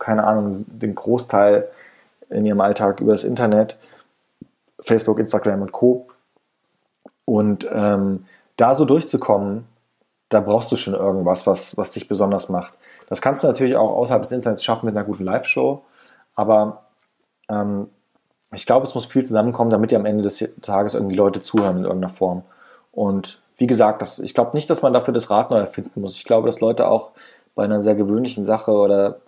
keine Ahnung, den Großteil in ihrem Alltag über das Internet, Facebook, Instagram und Co. Und ähm, da so durchzukommen, da brauchst du schon irgendwas, was, was dich besonders macht. Das kannst du natürlich auch außerhalb des Internets schaffen mit einer guten Live-Show, aber ähm, ich glaube, es muss viel zusammenkommen, damit dir am Ende des Tages irgendwie Leute zuhören in irgendeiner Form. Und wie gesagt, das, ich glaube nicht, dass man dafür das Rad neu erfinden muss. Ich glaube, dass Leute auch bei einer sehr gewöhnlichen Sache oder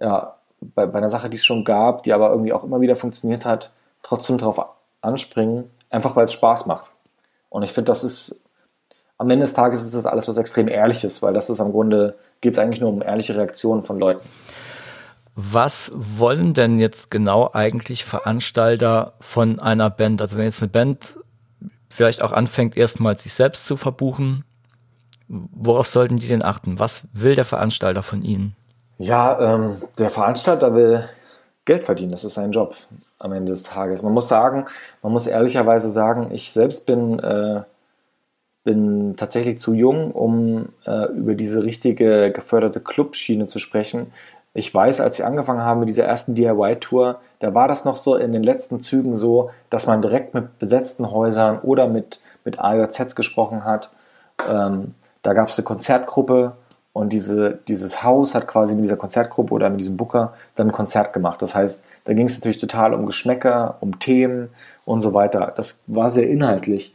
ja, bei, bei einer Sache, die es schon gab, die aber irgendwie auch immer wieder funktioniert hat, trotzdem darauf anspringen, einfach weil es Spaß macht. Und ich finde, das ist am Ende des Tages ist das alles was extrem Ehrliches, weil das ist am Grunde, geht es eigentlich nur um ehrliche Reaktionen von Leuten. Was wollen denn jetzt genau eigentlich Veranstalter von einer Band? Also wenn jetzt eine Band vielleicht auch anfängt, erstmal sich selbst zu verbuchen, worauf sollten die denn achten? Was will der Veranstalter von ihnen? Ja, ähm, der Veranstalter will Geld verdienen. Das ist sein Job am Ende des Tages. Man muss sagen, man muss ehrlicherweise sagen, ich selbst bin, äh, bin tatsächlich zu jung, um äh, über diese richtige geförderte Clubschiene zu sprechen. Ich weiß, als ich angefangen habe mit dieser ersten DIY-Tour, da war das noch so in den letzten Zügen so, dass man direkt mit besetzten Häusern oder mit, mit AJZs gesprochen hat. Ähm, da gab es eine Konzertgruppe und diese, dieses Haus hat quasi mit dieser Konzertgruppe oder mit diesem Booker dann ein Konzert gemacht. Das heißt, da ging es natürlich total um Geschmäcker, um Themen und so weiter. Das war sehr inhaltlich.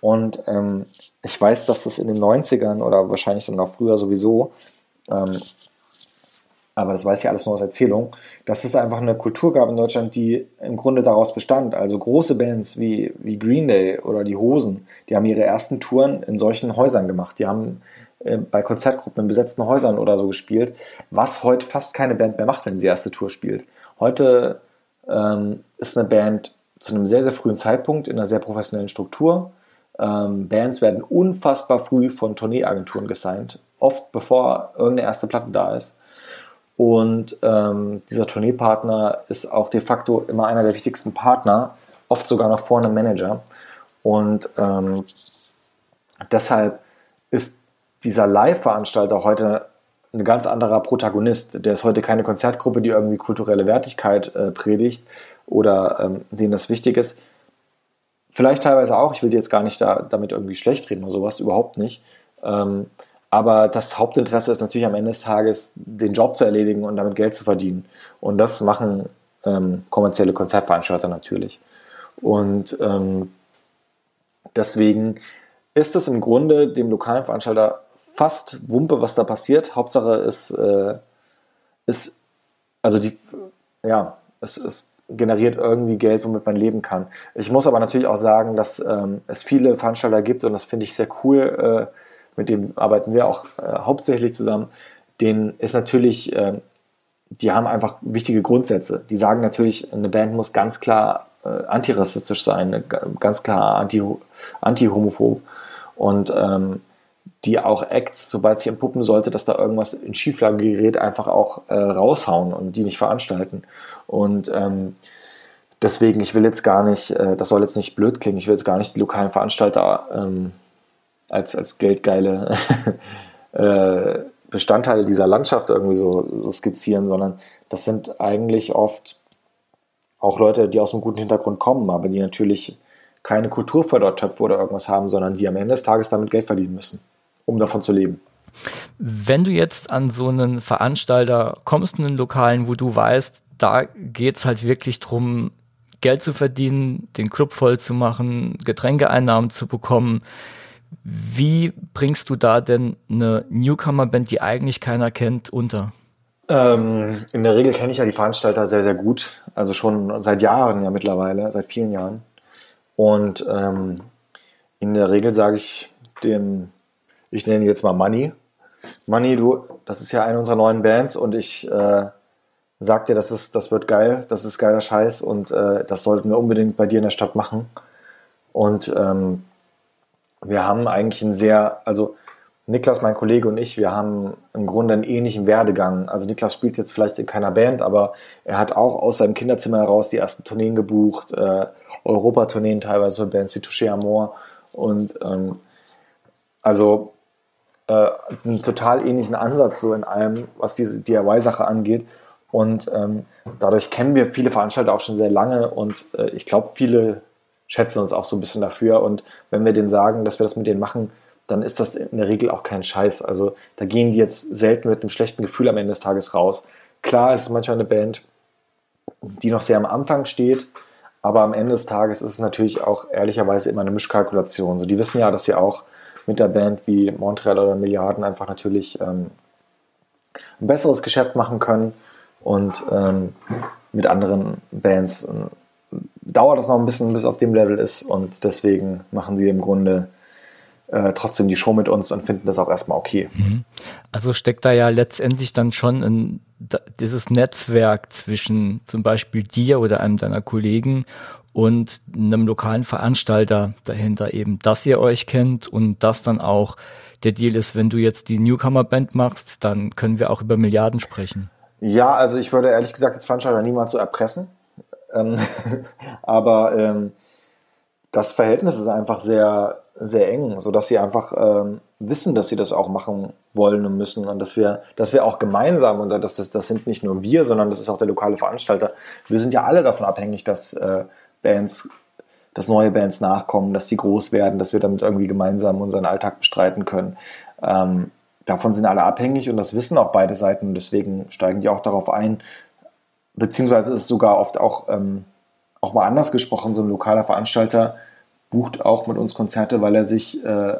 Und ähm, ich weiß, dass das in den 90ern oder wahrscheinlich dann auch früher sowieso ähm, aber das weiß ich alles nur aus Erzählung, dass es einfach eine Kultur gab in Deutschland, die im Grunde daraus bestand. Also große Bands wie, wie Green Day oder die Hosen, die haben ihre ersten Touren in solchen Häusern gemacht. Die haben äh, bei Konzertgruppen in besetzten Häusern oder so gespielt, was heute fast keine Band mehr macht, wenn sie erste Tour spielt. Heute ähm, ist eine Band zu einem sehr, sehr frühen Zeitpunkt in einer sehr professionellen Struktur. Ähm, Bands werden unfassbar früh von Tourneeagenturen gesigned, oft bevor irgendeine erste Platte da ist. Und ähm, dieser Tourneepartner ist auch de facto immer einer der wichtigsten Partner, oft sogar noch vor einem Manager. Und ähm, deshalb ist dieser Live-Veranstalter heute ein ganz anderer Protagonist. Der ist heute keine Konzertgruppe, die irgendwie kulturelle Wertigkeit äh, predigt oder ähm, denen das wichtig ist. Vielleicht teilweise auch, ich will jetzt gar nicht da, damit irgendwie schlecht reden oder sowas, überhaupt nicht. Ähm, aber das Hauptinteresse ist natürlich am Ende des Tages, den Job zu erledigen und damit Geld zu verdienen. Und das machen ähm, kommerzielle Konzertveranstalter natürlich. Und ähm, deswegen ist es im Grunde dem lokalen Veranstalter fast Wumpe, was da passiert. Hauptsache ist, äh, ist also die, ja, es, es generiert irgendwie Geld, womit man leben kann. Ich muss aber natürlich auch sagen, dass ähm, es viele Veranstalter gibt und das finde ich sehr cool. Äh, mit dem arbeiten wir auch äh, hauptsächlich zusammen, denen ist natürlich, äh, die haben einfach wichtige Grundsätze. Die sagen natürlich, eine Band muss ganz klar äh, antirassistisch sein, ganz klar anti, anti-homophob und ähm, die auch Acts, sobald sie entpuppen sollte, dass da irgendwas in Schieflage gerät, einfach auch äh, raushauen und die nicht veranstalten. Und ähm, deswegen, ich will jetzt gar nicht, äh, das soll jetzt nicht blöd klingen, ich will jetzt gar nicht die lokalen Veranstalter ähm, als, als geldgeile äh, Bestandteile dieser Landschaft irgendwie so, so skizzieren, sondern das sind eigentlich oft auch Leute, die aus einem guten Hintergrund kommen, aber die natürlich keine Kulturfördertöpfe oder irgendwas haben, sondern die am Ende des Tages damit Geld verdienen müssen, um davon zu leben. Wenn du jetzt an so einen Veranstalter kommst, einen Lokalen, wo du weißt, da geht es halt wirklich darum, Geld zu verdienen, den Club voll zu machen, Getränkeeinnahmen zu bekommen, wie bringst du da denn eine Newcomer-Band, die eigentlich keiner kennt, unter? Ähm, in der Regel kenne ich ja die Veranstalter sehr, sehr gut. Also schon seit Jahren ja mittlerweile, seit vielen Jahren. Und ähm, in der Regel sage ich dem, ich nenne jetzt mal Money. Money, du, das ist ja eine unserer neuen Bands und ich äh, sag dir, das, ist, das wird geil, das ist geiler Scheiß und äh, das sollten wir unbedingt bei dir in der Stadt machen. Und ähm, wir haben eigentlich ein sehr, also Niklas, mein Kollege und ich, wir haben im Grunde einen ähnlichen Werdegang. Also Niklas spielt jetzt vielleicht in keiner Band, aber er hat auch aus seinem Kinderzimmer heraus die ersten Tourneen gebucht, äh, Europa-Tourneen teilweise für Bands wie Touché Amor und ähm, also äh, einen total ähnlichen Ansatz so in allem, was diese DIY-Sache angeht. Und ähm, dadurch kennen wir viele Veranstalter auch schon sehr lange und äh, ich glaube, viele schätzen uns auch so ein bisschen dafür. Und wenn wir denen sagen, dass wir das mit denen machen, dann ist das in der Regel auch kein Scheiß. Also da gehen die jetzt selten mit einem schlechten Gefühl am Ende des Tages raus. Klar ist es manchmal eine Band, die noch sehr am Anfang steht, Aber am Ende des Tages ist es natürlich auch ehrlicherweise immer eine Mischkalkulation. So, die wissen ja, dass sie auch mit der Band wie Montreal oder Milliarden einfach natürlich ähm, ein besseres Geschäft machen können und ähm, mit anderen Bands äh, dauert das noch ein bisschen, bis es auf dem Level ist und deswegen machen sie im Grunde äh, trotzdem die Show mit uns und finden das auch erstmal okay. Mhm. Also steckt da ja letztendlich dann schon ein, dieses Netzwerk zwischen zum Beispiel dir oder einem deiner Kollegen und einem lokalen Veranstalter dahinter eben, dass ihr euch kennt und das dann auch der Deal ist, wenn du jetzt die Newcomer-Band machst, dann können wir auch über Milliarden sprechen. Ja, also ich würde ehrlich gesagt jetzt Veranstalter niemals so erpressen. Ähm, aber ähm, das Verhältnis ist einfach sehr, sehr eng, sodass sie einfach ähm, wissen, dass sie das auch machen wollen und müssen und dass wir, dass wir auch gemeinsam, und das, das, das sind nicht nur wir, sondern das ist auch der lokale Veranstalter, wir sind ja alle davon abhängig, dass äh, Bands, dass neue Bands nachkommen, dass sie groß werden, dass wir damit irgendwie gemeinsam unseren Alltag bestreiten können. Ähm, davon sind alle abhängig und das wissen auch beide Seiten und deswegen steigen die auch darauf ein. Beziehungsweise ist es sogar oft auch, ähm, auch mal anders gesprochen, so ein lokaler Veranstalter bucht auch mit uns Konzerte, weil er sich äh,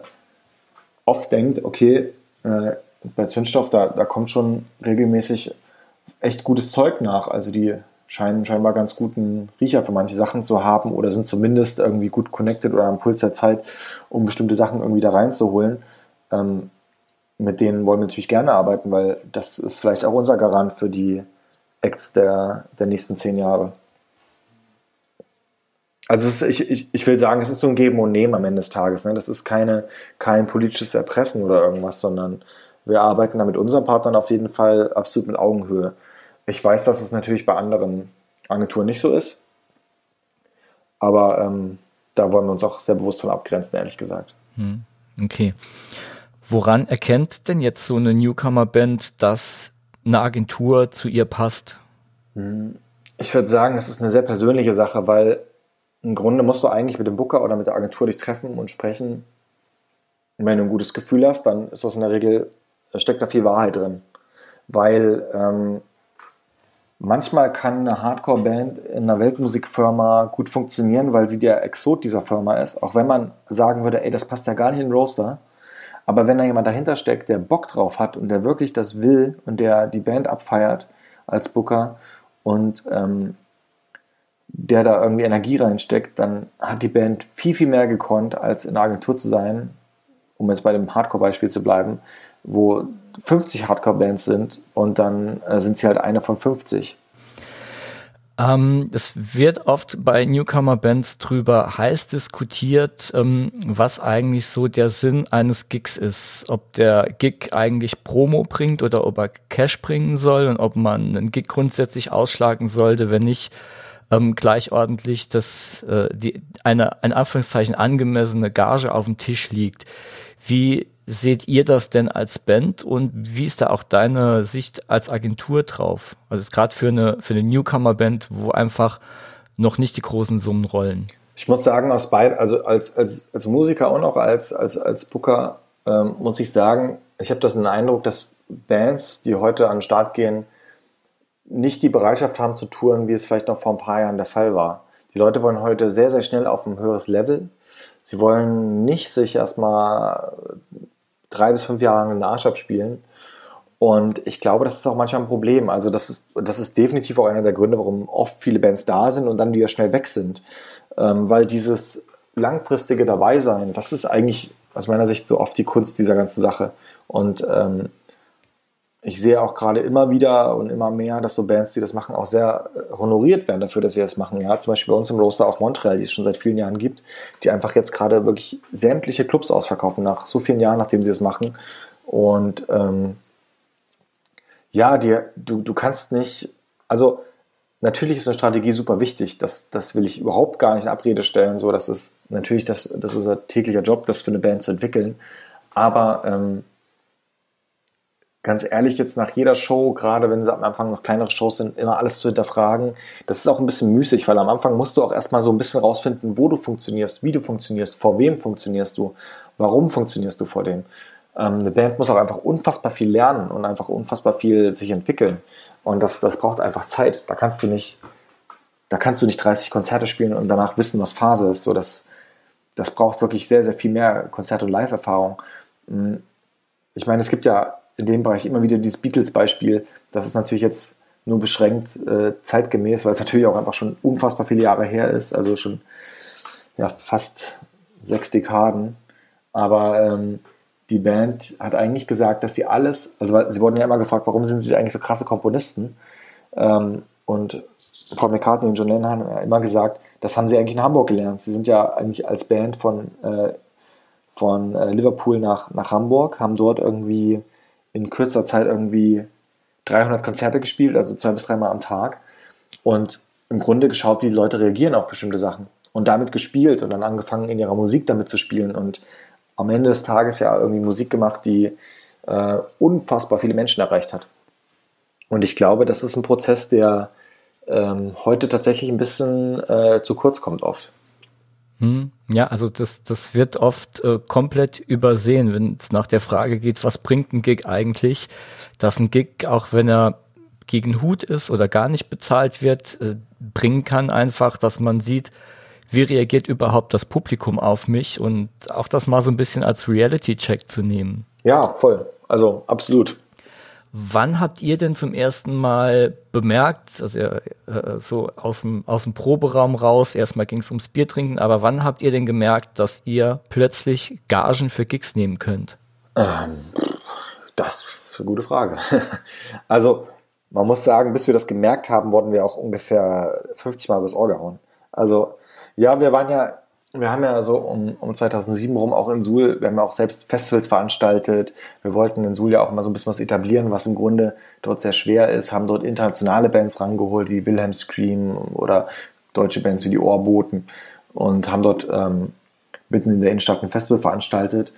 oft denkt, okay, äh, bei Zündstoff, da, da kommt schon regelmäßig echt gutes Zeug nach. Also die scheinen scheinbar ganz guten Riecher für manche Sachen zu haben oder sind zumindest irgendwie gut connected oder am Puls der Zeit, um bestimmte Sachen irgendwie da reinzuholen. Ähm, mit denen wollen wir natürlich gerne arbeiten, weil das ist vielleicht auch unser Garant für die Acts der, der nächsten zehn Jahre. Also ist, ich, ich, ich will sagen, es ist so ein Geben und Nehmen am Ende des Tages. Ne? Das ist keine, kein politisches Erpressen oder irgendwas, sondern wir arbeiten da mit unseren Partnern auf jeden Fall absolut mit Augenhöhe. Ich weiß, dass es natürlich bei anderen Agenturen nicht so ist. Aber ähm, da wollen wir uns auch sehr bewusst von abgrenzen, ehrlich gesagt. Hm, okay. Woran erkennt denn jetzt so eine Newcomer-Band, dass eine Agentur zu ihr passt? Hm, ich würde sagen, das ist eine sehr persönliche Sache, weil im Grunde musst du eigentlich mit dem Booker oder mit der Agentur dich treffen und sprechen. Und wenn du ein gutes Gefühl hast, dann ist das in der Regel, steckt da viel Wahrheit drin. Weil ähm, Manchmal kann eine Hardcore-Band in einer Weltmusikfirma gut funktionieren, weil sie der Exot dieser Firma ist. Auch wenn man sagen würde, ey, das passt ja gar nicht in den Roaster. Aber wenn da jemand dahinter steckt, der Bock drauf hat und der wirklich das will und der die Band abfeiert als Booker und ähm, der da irgendwie Energie reinsteckt, dann hat die Band viel, viel mehr gekonnt, als in einer Agentur zu sein, um jetzt bei dem Hardcore-Beispiel zu bleiben, wo 50 Hardcore-Bands sind und dann äh, sind sie halt eine von 50. Ähm, es wird oft bei Newcomer-Bands drüber heiß diskutiert, ähm, was eigentlich so der Sinn eines Gigs ist. Ob der Gig eigentlich Promo bringt oder ob er Cash bringen soll und ob man einen Gig grundsätzlich ausschlagen sollte, wenn nicht ähm, gleich ordentlich dass äh, die, eine, in Anführungszeichen, angemessene Gage auf dem Tisch liegt. Wie seht ihr das denn als Band und wie ist da auch deine Sicht als Agentur drauf? Also gerade für eine, für eine Newcomer-Band, wo einfach noch nicht die großen Summen rollen. Ich muss sagen, aus beid, also als, als, als Musiker und auch als, als, als Booker ähm, muss ich sagen, ich habe das den Eindruck, dass Bands, die heute an den Start gehen, nicht die Bereitschaft haben zu touren, wie es vielleicht noch vor ein paar Jahren der Fall war. Die Leute wollen heute sehr, sehr schnell auf ein höheres Level. Sie wollen nicht sich erstmal drei bis fünf Jahre den Arsch abspielen. Und ich glaube, das ist auch manchmal ein Problem. Also das ist, das ist definitiv auch einer der Gründe, warum oft viele Bands da sind und dann wieder schnell weg sind. Ähm, weil dieses langfristige Dabeisein, das ist eigentlich aus meiner Sicht so oft die Kunst dieser ganzen Sache. Und ähm, ich sehe auch gerade immer wieder und immer mehr, dass so Bands, die das machen, auch sehr äh, honoriert werden dafür, dass sie das machen. Ja, zum Beispiel bei uns im Roaster auch Montreal, die es schon seit vielen Jahren gibt, die einfach jetzt gerade wirklich sämtliche Clubs ausverkaufen nach so vielen Jahren, nachdem sie es machen. Und ähm, ja, die, du, du kannst nicht, also natürlich ist eine Strategie super wichtig. Das, das will ich überhaupt gar nicht in Abrede stellen. So, das ist natürlich das, das ist unser täglicher Job, das für eine Band zu entwickeln. Aber ähm, ganz ehrlich, jetzt nach jeder Show, gerade wenn sie am Anfang noch kleinere Shows sind, immer alles zu hinterfragen, das ist auch ein bisschen müßig, weil am Anfang musst du auch erstmal so ein bisschen rausfinden, wo du funktionierst, wie du funktionierst, vor wem funktionierst du, warum funktionierst du vor dem. Ähm, eine Band muss auch einfach unfassbar viel lernen und einfach unfassbar viel sich entwickeln. Und das, das braucht einfach Zeit. Da kannst du nicht da kannst du nicht 30 Konzerte spielen und danach wissen, was Phase ist. So, das, das braucht wirklich sehr, sehr viel mehr Konzert- und Live-Erfahrung. Hm, ich meine, es gibt ja in dem Bereich immer wieder dieses Beatles-Beispiel. Das ist natürlich jetzt nur beschränkt äh, zeitgemäß, weil es natürlich auch einfach schon unfassbar viele Jahre her ist, also schon ja, fast sechs Dekaden. Aber ähm, die Band hat eigentlich gesagt, dass sie alles, also sie wurden ja immer gefragt, warum sind sie eigentlich so krasse Komponisten? Ähm, und Paul McCartney und John Lennon haben ja immer gesagt, das haben sie eigentlich in Hamburg gelernt. Sie sind ja eigentlich als Band von, äh, von äh, Liverpool nach, nach Hamburg, haben dort irgendwie in kürzer Zeit irgendwie 300 Konzerte gespielt, also zwei bis dreimal am Tag. Und im Grunde geschaut, wie die Leute reagieren auf bestimmte Sachen. Und damit gespielt und dann angefangen, in ihrer Musik damit zu spielen. Und am Ende des Tages ja irgendwie Musik gemacht, die äh, unfassbar viele Menschen erreicht hat. Und ich glaube, das ist ein Prozess, der ähm, heute tatsächlich ein bisschen äh, zu kurz kommt oft. Hm, ja, also das, das wird oft äh, komplett übersehen, wenn es nach der Frage geht, was bringt ein Gig eigentlich, dass ein Gig, auch wenn er gegen Hut ist oder gar nicht bezahlt wird, äh, bringen kann einfach, dass man sieht, wie reagiert überhaupt das Publikum auf mich und auch das mal so ein bisschen als Reality-Check zu nehmen. Ja, voll. Also absolut. Wann habt ihr denn zum ersten Mal bemerkt, also äh, so aus dem, aus dem Proberaum raus, erstmal ging es ums Bier trinken, aber wann habt ihr denn gemerkt, dass ihr plötzlich Gagen für Gigs nehmen könnt? Ähm, das ist eine gute Frage. also man muss sagen, bis wir das gemerkt haben, wurden wir auch ungefähr 50 Mal übers Ohr gehauen. Also ja, wir waren ja wir haben ja so um, um 2007 rum auch in Suhl, wir haben ja auch selbst Festivals veranstaltet. Wir wollten in Suhl ja auch mal so ein bisschen was etablieren, was im Grunde dort sehr schwer ist, haben dort internationale Bands rangeholt, wie Wilhelm Scream oder deutsche Bands wie die Ohrboten und haben dort ähm, mitten in der Innenstadt ein Festival veranstaltet.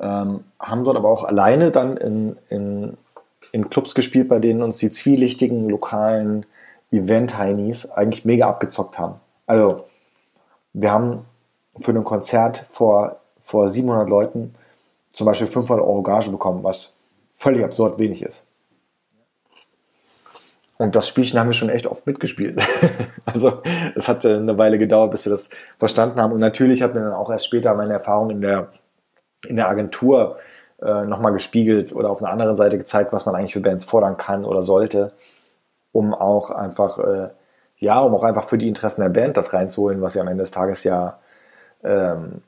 Ähm, haben dort aber auch alleine dann in, in, in Clubs gespielt, bei denen uns die zwielichtigen lokalen Event-Heinis eigentlich mega abgezockt haben. Also, wir haben für ein Konzert vor, vor 700 Leuten zum Beispiel 500 Euro Gage bekommen, was völlig absurd wenig ist. Und das Spielchen haben wir schon echt oft mitgespielt. also es hat eine Weile gedauert, bis wir das verstanden haben. Und natürlich hat mir dann auch erst später meine Erfahrung in der, in der Agentur äh, nochmal gespiegelt oder auf einer anderen Seite gezeigt, was man eigentlich für Bands fordern kann oder sollte, um auch einfach, äh, ja, um auch einfach für die Interessen der Band das reinzuholen, was ja am Ende des Tages ja ähm,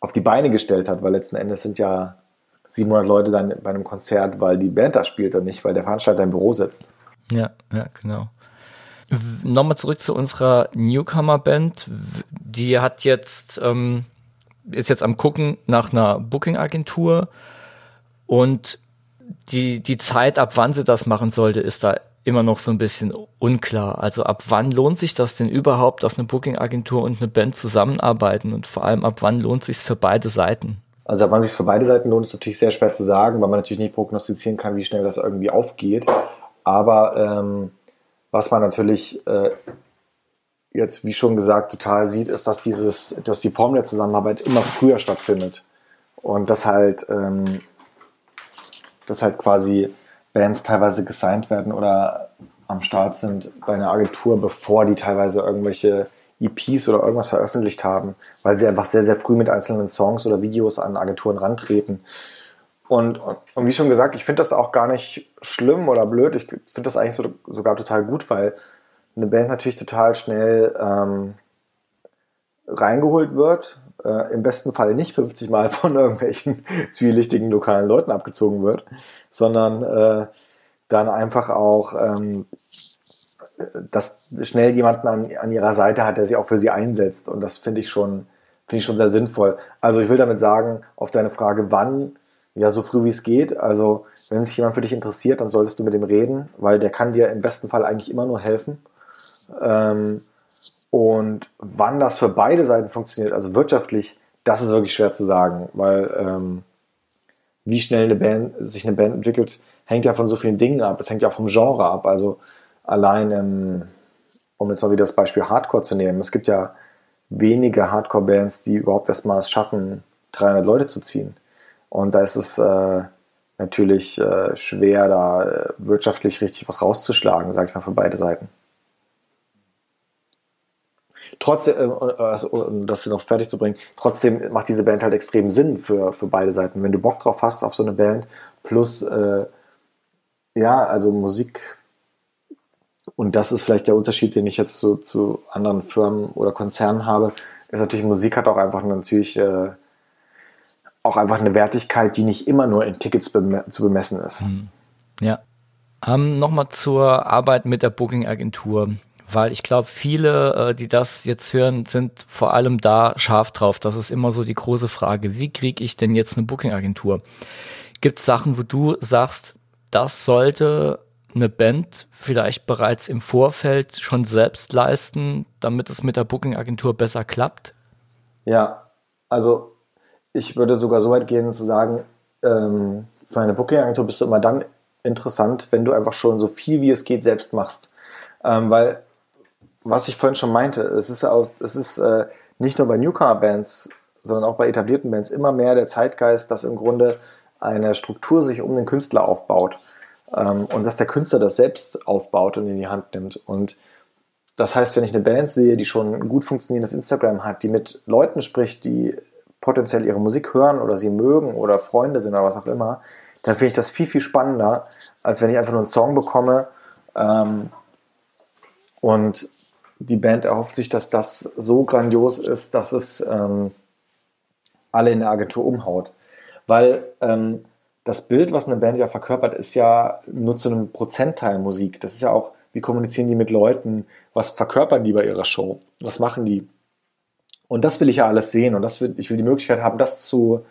auf die Beine gestellt hat, weil letzten Endes sind ja 700 Leute dann bei einem Konzert, weil die Band da spielt und nicht, weil der Veranstalter im Büro sitzt. Ja, ja, genau. Nochmal zurück zu unserer Newcomer-Band. Die hat jetzt, ähm, ist jetzt am gucken nach einer Booking-Agentur und die, die Zeit, ab wann sie das machen sollte, ist da immer noch so ein bisschen unklar. Also ab wann lohnt sich das denn überhaupt, dass eine Booking-Agentur und eine Band zusammenarbeiten und vor allem ab wann lohnt sich für beide Seiten? Also ab wann sich für beide Seiten lohnt, ist natürlich sehr schwer zu sagen, weil man natürlich nicht prognostizieren kann, wie schnell das irgendwie aufgeht. Aber ähm, was man natürlich äh, jetzt, wie schon gesagt, total sieht, ist, dass dieses, dass die Form der Zusammenarbeit immer früher stattfindet. Und das halt, ähm, das halt quasi Bands teilweise gesigned werden oder am Start sind bei einer Agentur, bevor die teilweise irgendwelche EPs oder irgendwas veröffentlicht haben, weil sie einfach sehr, sehr früh mit einzelnen Songs oder Videos an Agenturen rantreten. Und, und, und wie schon gesagt, ich finde das auch gar nicht schlimm oder blöd. Ich finde das eigentlich so, sogar total gut, weil eine Band natürlich total schnell ähm, reingeholt wird. Äh, Im besten Fall nicht 50 Mal von irgendwelchen zwielichtigen lokalen Leuten abgezogen wird, sondern äh, dann einfach auch, ähm, dass schnell jemanden an, an ihrer Seite hat, der sich auch für sie einsetzt. Und das finde ich schon, finde ich schon sehr sinnvoll. Also ich will damit sagen, auf deine Frage, wann, ja, so früh wie es geht. Also wenn sich jemand für dich interessiert, dann solltest du mit ihm reden, weil der kann dir im besten Fall eigentlich immer nur helfen. Ähm, und wann das für beide Seiten funktioniert, also wirtschaftlich, das ist wirklich schwer zu sagen, weil ähm, wie schnell eine Band, sich eine Band entwickelt, hängt ja von so vielen Dingen ab. Es hängt ja auch vom Genre ab. Also allein, ähm, um jetzt mal wieder das Beispiel Hardcore zu nehmen, es gibt ja wenige Hardcore-Bands, die überhaupt erstmal es schaffen, 300 Leute zu ziehen. Und da ist es äh, natürlich äh, schwer, da äh, wirtschaftlich richtig was rauszuschlagen, sage ich mal, für beide Seiten. Trotzdem, äh, also, um das noch fertig zu bringen, trotzdem macht diese Band halt extrem Sinn für, für beide Seiten. Wenn du Bock drauf hast auf so eine Band, plus, äh, ja, also Musik, und das ist vielleicht der Unterschied, den ich jetzt zu, zu anderen Firmen oder Konzernen habe, ist natürlich, Musik hat auch einfach natürlich äh, auch einfach eine Wertigkeit, die nicht immer nur in Tickets bem zu bemessen ist. Mhm. Ja. Ähm, Nochmal zur Arbeit mit der Booking-Agentur weil ich glaube, viele, äh, die das jetzt hören, sind vor allem da scharf drauf. Das ist immer so die große Frage. Wie kriege ich denn jetzt eine Booking-Agentur? Gibt es Sachen, wo du sagst, das sollte eine Band vielleicht bereits im Vorfeld schon selbst leisten, damit es mit der Booking-Agentur besser klappt? Ja, also ich würde sogar so weit gehen zu sagen, ähm, für eine Booking-Agentur bist du immer dann interessant, wenn du einfach schon so viel wie es geht selbst machst. Ähm, weil was ich vorhin schon meinte, es ist, auch, es ist äh, nicht nur bei Newcomer-Bands, sondern auch bei etablierten Bands immer mehr der Zeitgeist, dass im Grunde eine Struktur sich um den Künstler aufbaut ähm, und dass der Künstler das selbst aufbaut und in die Hand nimmt. Und das heißt, wenn ich eine Band sehe, die schon ein gut funktionierendes Instagram hat, die mit Leuten spricht, die potenziell ihre Musik hören oder sie mögen oder Freunde sind oder was auch immer, dann finde ich das viel, viel spannender, als wenn ich einfach nur einen Song bekomme ähm, und die Band erhofft sich, dass das so grandios ist, dass es ähm, alle in der Agentur umhaut. Weil ähm, das Bild, was eine Band ja verkörpert, ist ja nur zu einem Prozentteil Musik. Das ist ja auch, wie kommunizieren die mit Leuten, was verkörpern die bei ihrer Show, was machen die. Und das will ich ja alles sehen und das will, ich will die Möglichkeit haben, das zu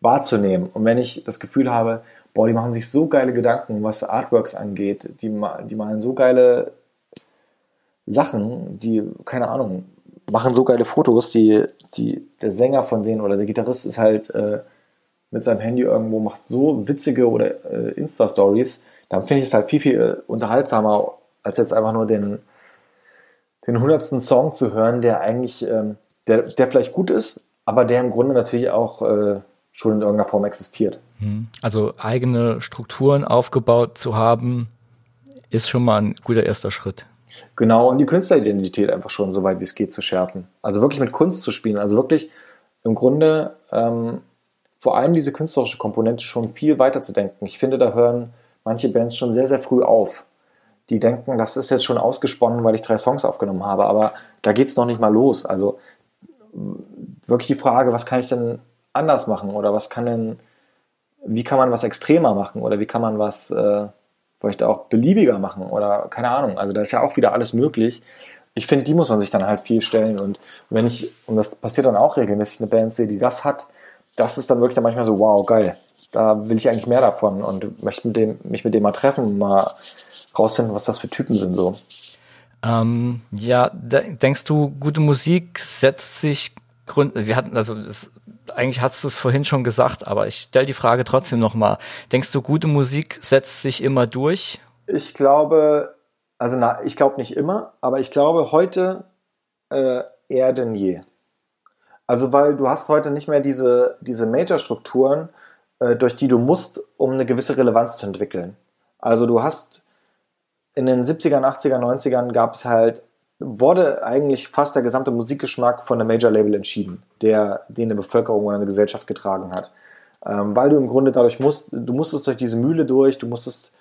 wahrzunehmen. Und wenn ich das Gefühl habe, boah, die machen sich so geile Gedanken, was Artworks angeht, die, die malen so geile Sachen, die, keine Ahnung, machen so geile Fotos, die, die, der Sänger von denen oder der Gitarrist ist halt äh, mit seinem Handy irgendwo, macht so witzige oder äh, Insta-Stories, dann finde ich es halt viel, viel äh, unterhaltsamer, als jetzt einfach nur den, den hundertsten Song zu hören, der eigentlich, ähm, der, der vielleicht gut ist, aber der im Grunde natürlich auch äh, schon in irgendeiner Form existiert. Hm. Also eigene Strukturen aufgebaut zu haben, ist schon mal ein guter erster Schritt. Genau, und die Künstleridentität einfach schon so weit wie es geht zu schärfen. Also wirklich mit Kunst zu spielen. Also wirklich im Grunde ähm, vor allem diese künstlerische Komponente schon viel weiter zu denken. Ich finde, da hören manche Bands schon sehr, sehr früh auf. Die denken, das ist jetzt schon ausgesponnen, weil ich drei Songs aufgenommen habe, aber da geht es noch nicht mal los. Also wirklich die Frage, was kann ich denn anders machen oder was kann denn, wie kann man was extremer machen oder wie kann man was äh, vielleicht auch beliebiger machen oder keine Ahnung. Also da ist ja auch wieder alles möglich. Ich finde, die muss man sich dann halt viel stellen. Und wenn ich, und das passiert dann auch regelmäßig, eine Band sehe, die das hat, das ist dann wirklich dann manchmal so, wow, geil. Da will ich eigentlich mehr davon und möchte mit dem, mich mit dem mal treffen und mal rausfinden, was das für Typen sind so. Ähm, ja, denkst du, gute Musik setzt sich Grund, wir hatten, also das eigentlich hast du es vorhin schon gesagt, aber ich stelle die Frage trotzdem nochmal. Denkst du, gute Musik setzt sich immer durch? Ich glaube, also na, ich glaube nicht immer, aber ich glaube heute äh, eher denn je. Also weil du hast heute nicht mehr diese, diese Major-Strukturen, äh, durch die du musst, um eine gewisse Relevanz zu entwickeln. Also du hast in den 70ern, 80ern, 90ern gab es halt wurde eigentlich fast der gesamte Musikgeschmack von einem Major-Label entschieden, der den eine Bevölkerung oder eine Gesellschaft getragen hat. Ähm, weil du im Grunde dadurch musst, du musstest durch diese Mühle durch, du musstest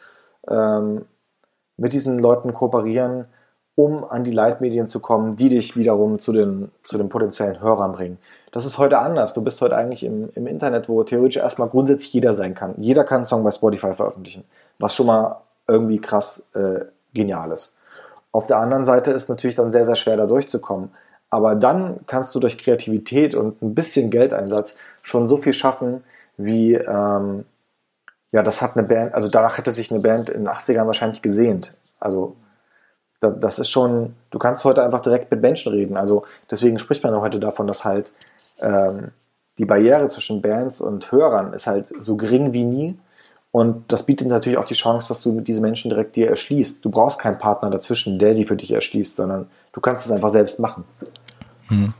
ähm, mit diesen Leuten kooperieren, um an die Leitmedien zu kommen, die dich wiederum zu den, zu den potenziellen Hörern bringen. Das ist heute anders. Du bist heute eigentlich im, im Internet, wo theoretisch erstmal grundsätzlich jeder sein kann. Jeder kann einen Song bei Spotify veröffentlichen, was schon mal irgendwie krass äh, genial ist. Auf der anderen Seite ist natürlich dann sehr, sehr schwer da durchzukommen. Aber dann kannst du durch Kreativität und ein bisschen Geldeinsatz schon so viel schaffen, wie, ähm, ja, das hat eine Band, also danach hätte sich eine Band in den 80ern wahrscheinlich gesehnt. Also, das ist schon, du kannst heute einfach direkt mit Menschen reden. Also, deswegen spricht man heute davon, dass halt ähm, die Barriere zwischen Bands und Hörern ist halt so gering wie nie. Und das bietet natürlich auch die Chance, dass du diese Menschen direkt dir erschließt. Du brauchst keinen Partner dazwischen, der die für dich erschließt, sondern du kannst es einfach selbst machen. Hm.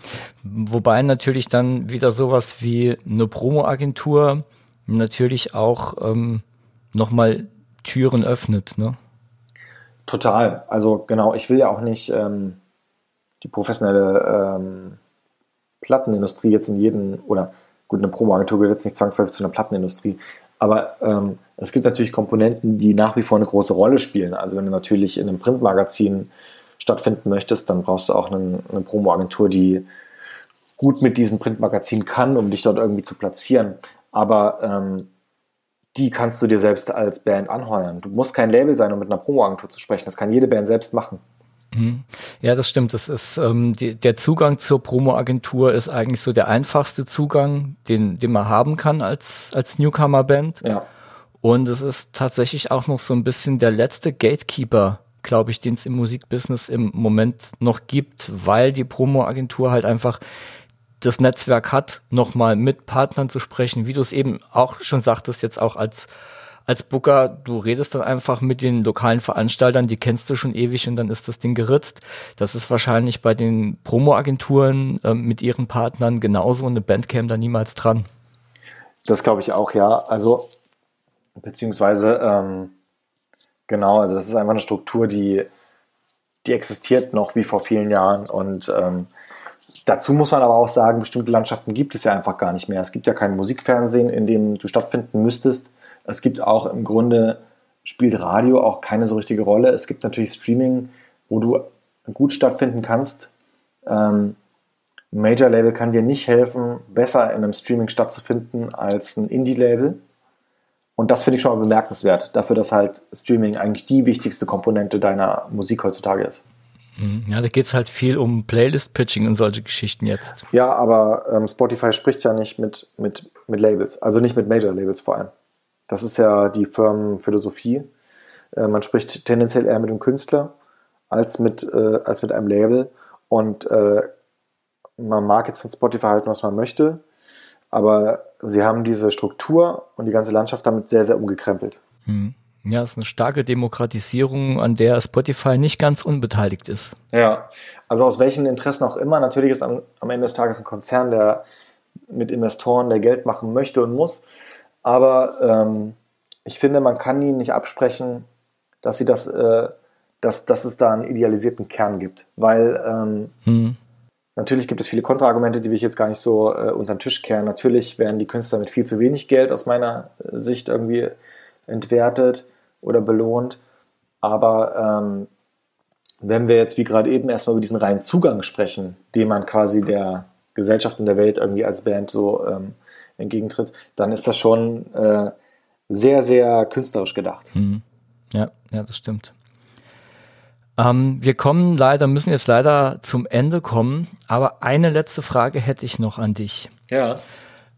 Wobei natürlich dann wieder sowas wie eine Promo-Agentur natürlich auch ähm, nochmal Türen öffnet, ne? Total. Also genau, ich will ja auch nicht, ähm, die professionelle ähm, Plattenindustrie jetzt in jedem, oder gut, eine Promoagentur gehört jetzt nicht zwangsläufig zu einer Plattenindustrie, aber ähm, es gibt natürlich Komponenten, die nach wie vor eine große Rolle spielen. Also wenn du natürlich in einem Printmagazin stattfinden möchtest, dann brauchst du auch eine, eine Promoagentur, die gut mit diesem Printmagazin kann, um dich dort irgendwie zu platzieren. Aber ähm, die kannst du dir selbst als Band anheuern. Du musst kein Label sein, um mit einer Promoagentur zu sprechen. Das kann jede Band selbst machen. Mhm. Ja, das stimmt. Das ist ähm, die, der Zugang zur Promo-Agentur ist eigentlich so der einfachste Zugang, den, den man haben kann als, als Newcomer-Band. Ja. Und es ist tatsächlich auch noch so ein bisschen der letzte Gatekeeper, glaube ich, den es im Musikbusiness im Moment noch gibt, weil die Promo-Agentur halt einfach das Netzwerk hat, nochmal mit Partnern zu sprechen, wie du es eben auch schon sagtest, jetzt auch als als Booker, du redest dann einfach mit den lokalen Veranstaltern, die kennst du schon ewig und dann ist das Ding geritzt. Das ist wahrscheinlich bei den Promo-Agenturen äh, mit ihren Partnern genauso und eine Band käme da niemals dran. Das glaube ich auch, ja. Also, beziehungsweise, ähm, genau, also das ist einfach eine Struktur, die, die existiert noch wie vor vielen Jahren und ähm, Dazu muss man aber auch sagen, bestimmte Landschaften gibt es ja einfach gar nicht mehr. Es gibt ja kein Musikfernsehen, in dem du stattfinden müsstest. Es gibt auch im Grunde, spielt Radio auch keine so richtige Rolle. Es gibt natürlich Streaming, wo du gut stattfinden kannst. Ähm, ein Major-Label kann dir nicht helfen, besser in einem Streaming stattzufinden als ein Indie-Label. Und das finde ich schon mal bemerkenswert, dafür, dass halt Streaming eigentlich die wichtigste Komponente deiner Musik heutzutage ist. Mhm. Ja, da geht es halt viel um Playlist-Pitching und solche Geschichten jetzt. Ja, aber ähm, Spotify spricht ja nicht mit, mit, mit Labels, also nicht mit Major-Labels vor allem. Das ist ja die Firmenphilosophie. Äh, man spricht tendenziell eher mit dem Künstler als mit, äh, als mit einem Label. Und äh, man mag jetzt von Spotify halten, was man möchte, aber sie haben diese Struktur und die ganze Landschaft damit sehr, sehr umgekrempelt. Hm. Ja, es ist eine starke Demokratisierung, an der Spotify nicht ganz unbeteiligt ist. Ja, also aus welchen Interessen auch immer. Natürlich ist am, am Ende des Tages ein Konzern, der mit Investoren, der Geld machen möchte und muss. Aber ähm, ich finde, man kann ihnen nicht absprechen, dass sie das, äh, dass, dass es da einen idealisierten Kern gibt. Weil ähm, hm. natürlich gibt es viele Kontraargumente, die will ich jetzt gar nicht so äh, unter den Tisch kehren. Natürlich werden die Künstler mit viel zu wenig Geld aus meiner Sicht irgendwie entwertet oder belohnt. Aber ähm, wenn wir jetzt wie gerade eben erstmal über diesen reinen Zugang sprechen, den man quasi der Gesellschaft in der Welt irgendwie als Band so ähm, entgegentritt, dann ist das schon äh, sehr, sehr künstlerisch gedacht. Mhm. Ja, ja, das stimmt. Ähm, wir kommen leider, müssen jetzt leider zum Ende kommen, aber eine letzte Frage hätte ich noch an dich. Ja.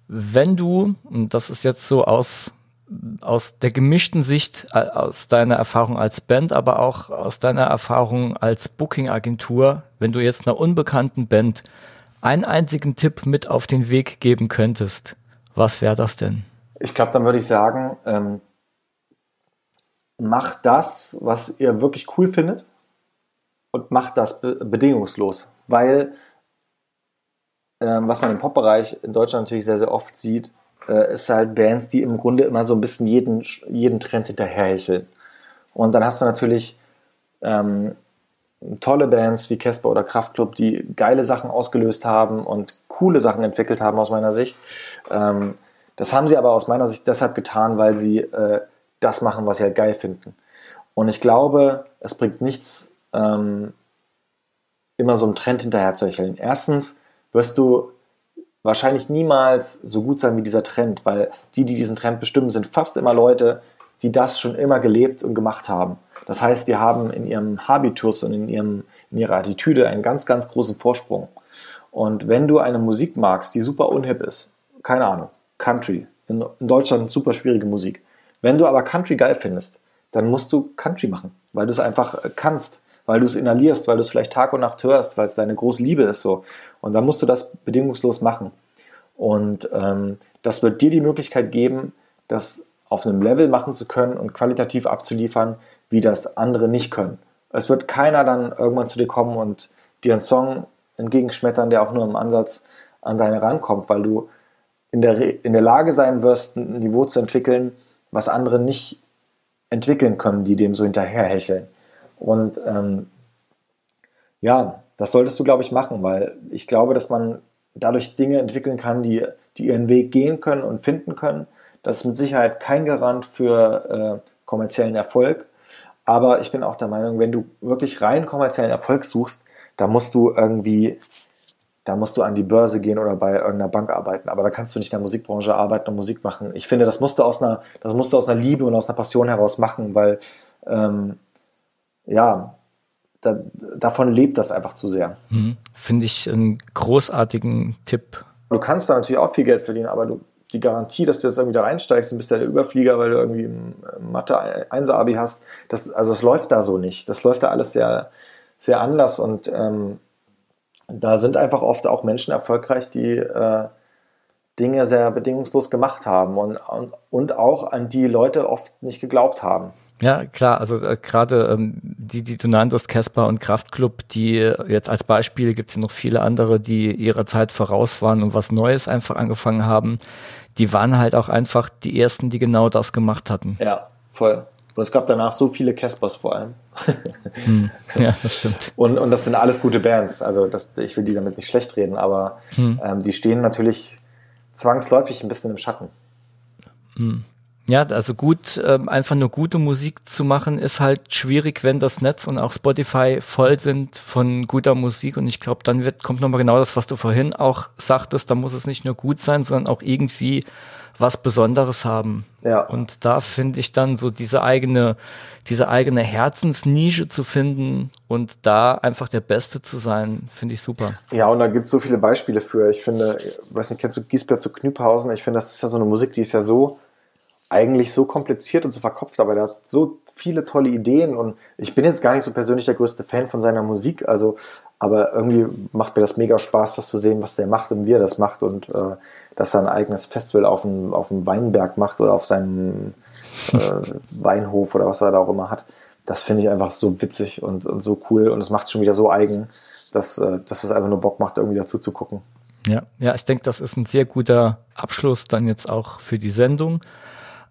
Wenn du, und das ist jetzt so aus, aus der gemischten Sicht, äh, aus deiner Erfahrung als Band, aber auch aus deiner Erfahrung als Booking-Agentur, wenn du jetzt einer unbekannten Band einen einzigen Tipp mit auf den Weg geben könntest, was wäre das denn? Ich glaube, dann würde ich sagen, ähm, macht das, was ihr wirklich cool findet und macht das be bedingungslos. Weil, ähm, was man im Pop-Bereich in Deutschland natürlich sehr, sehr oft sieht, äh, ist halt Bands, die im Grunde immer so ein bisschen jeden, jeden Trend hinterherhecheln. Und dann hast du natürlich ähm, tolle Bands wie Casper oder Kraftklub, die geile Sachen ausgelöst haben und coole Sachen entwickelt haben aus meiner Sicht. Ähm, das haben sie aber aus meiner Sicht deshalb getan, weil sie äh, das machen, was sie halt geil finden. Und ich glaube, es bringt nichts, ähm, immer so einem Trend hinterher zu hecheln. Erstens wirst du wahrscheinlich niemals so gut sein wie dieser Trend, weil die, die diesen Trend bestimmen, sind fast immer Leute, die das schon immer gelebt und gemacht haben. Das heißt, die haben in ihrem Habitus und in, ihrem, in ihrer Attitüde einen ganz, ganz großen Vorsprung. Und wenn du eine Musik magst, die super unhip ist, keine Ahnung, Country, in, in Deutschland super schwierige Musik. Wenn du aber Country geil findest, dann musst du Country machen, weil du es einfach äh, kannst, weil du es inhalierst, weil du es vielleicht Tag und Nacht hörst, weil es deine große Liebe ist so. Und dann musst du das bedingungslos machen. Und ähm, das wird dir die Möglichkeit geben, das auf einem Level machen zu können und qualitativ abzuliefern, wie das andere nicht können. Es wird keiner dann irgendwann zu dir kommen und dir einen Song entgegenschmettern, der auch nur im Ansatz an deine rankommt, weil du in der, in der Lage sein wirst, ein Niveau zu entwickeln, was andere nicht entwickeln können, die dem so hinterherhecheln. Und ähm, ja, das solltest du, glaube ich, machen, weil ich glaube, dass man dadurch Dinge entwickeln kann, die, die ihren Weg gehen können und finden können. Das ist mit Sicherheit kein Garant für äh, kommerziellen Erfolg. Aber ich bin auch der Meinung, wenn du wirklich rein kommerziellen Erfolg suchst, da musst du irgendwie, da musst du an die Börse gehen oder bei irgendeiner Bank arbeiten. Aber da kannst du nicht in der Musikbranche arbeiten und Musik machen. Ich finde, das musst du aus einer, das musst du aus einer Liebe und aus einer Passion heraus machen, weil ähm, ja, da, davon lebt das einfach zu sehr. Mhm. Finde ich einen großartigen Tipp. Du kannst da natürlich auch viel Geld verdienen, aber du, die Garantie, dass du jetzt irgendwie da reinsteigst und bist ja der Überflieger, weil du irgendwie Mathe 1 Abi hast, das, also das läuft da so nicht. Das läuft da alles sehr, sehr anders und ähm, da sind einfach oft auch Menschen erfolgreich, die äh, Dinge sehr bedingungslos gemacht haben und, und, und auch an die Leute oft nicht geglaubt haben. Ja, klar, also äh, gerade ähm, die, die du nanntest, Casper und Kraftklub, die jetzt als Beispiel gibt es ja noch viele andere, die ihrer Zeit voraus waren und was Neues einfach angefangen haben. Die waren halt auch einfach die ersten, die genau das gemacht hatten. Ja, voll. Und es gab danach so viele Caspers vor allem. hm. Ja, das stimmt. Und, und das sind alles gute Bands. Also das, ich will die damit nicht schlecht reden, aber hm. ähm, die stehen natürlich zwangsläufig ein bisschen im Schatten. Hm. Ja, also gut, ähm, einfach nur gute Musik zu machen, ist halt schwierig, wenn das Netz und auch Spotify voll sind von guter Musik. Und ich glaube, dann wird, kommt nochmal genau das, was du vorhin auch sagtest, da muss es nicht nur gut sein, sondern auch irgendwie was Besonderes haben. Ja. Und da finde ich dann so diese eigene, diese eigene Herzensnische zu finden und da einfach der Beste zu sein, finde ich super. Ja, und da gibt es so viele Beispiele für. Ich finde, weiß nicht, kennst du Giesbert zu Knüpphausen? Ich finde, das ist ja so eine Musik, die ist ja so eigentlich so kompliziert und so verkopft, aber der hat so viele tolle Ideen und ich bin jetzt gar nicht so persönlich der größte Fan von seiner Musik, also aber irgendwie macht mir das mega Spaß, das zu sehen, was der macht und wie er das macht und äh, dass er ein eigenes Festival auf dem, auf dem Weinberg macht oder auf seinem äh, Weinhof oder was er da auch immer hat. Das finde ich einfach so witzig und, und so cool und es macht es schon wieder so eigen, dass, äh, dass es einfach nur Bock macht, irgendwie dazu zu gucken. Ja, ja, ich denke, das ist ein sehr guter Abschluss dann jetzt auch für die Sendung.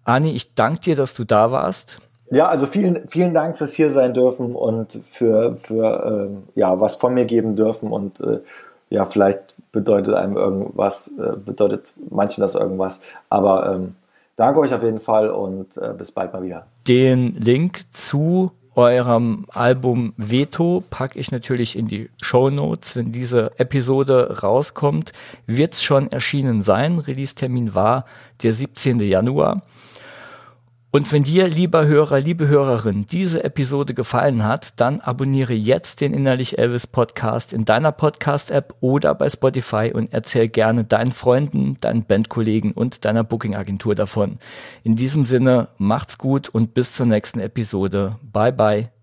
Ani, ich danke dir, dass du da warst. Ja, also vielen, vielen Dank fürs hier sein dürfen und für, für ähm, ja, was von mir geben dürfen und äh, ja, vielleicht bedeutet einem irgendwas, äh, bedeutet manchen das irgendwas, aber ähm, danke euch auf jeden Fall und äh, bis bald mal wieder. Den Link zu eurem Album Veto packe ich natürlich in die Show Notes. Wenn diese Episode rauskommt, wird es schon erschienen sein. Release-Termin war der 17. Januar. Und wenn dir, lieber Hörer, liebe Hörerin, diese Episode gefallen hat, dann abonniere jetzt den Innerlich Elvis Podcast in deiner Podcast-App oder bei Spotify und erzähl gerne deinen Freunden, deinen Bandkollegen und deiner Booking-Agentur davon. In diesem Sinne, macht's gut und bis zur nächsten Episode. Bye bye.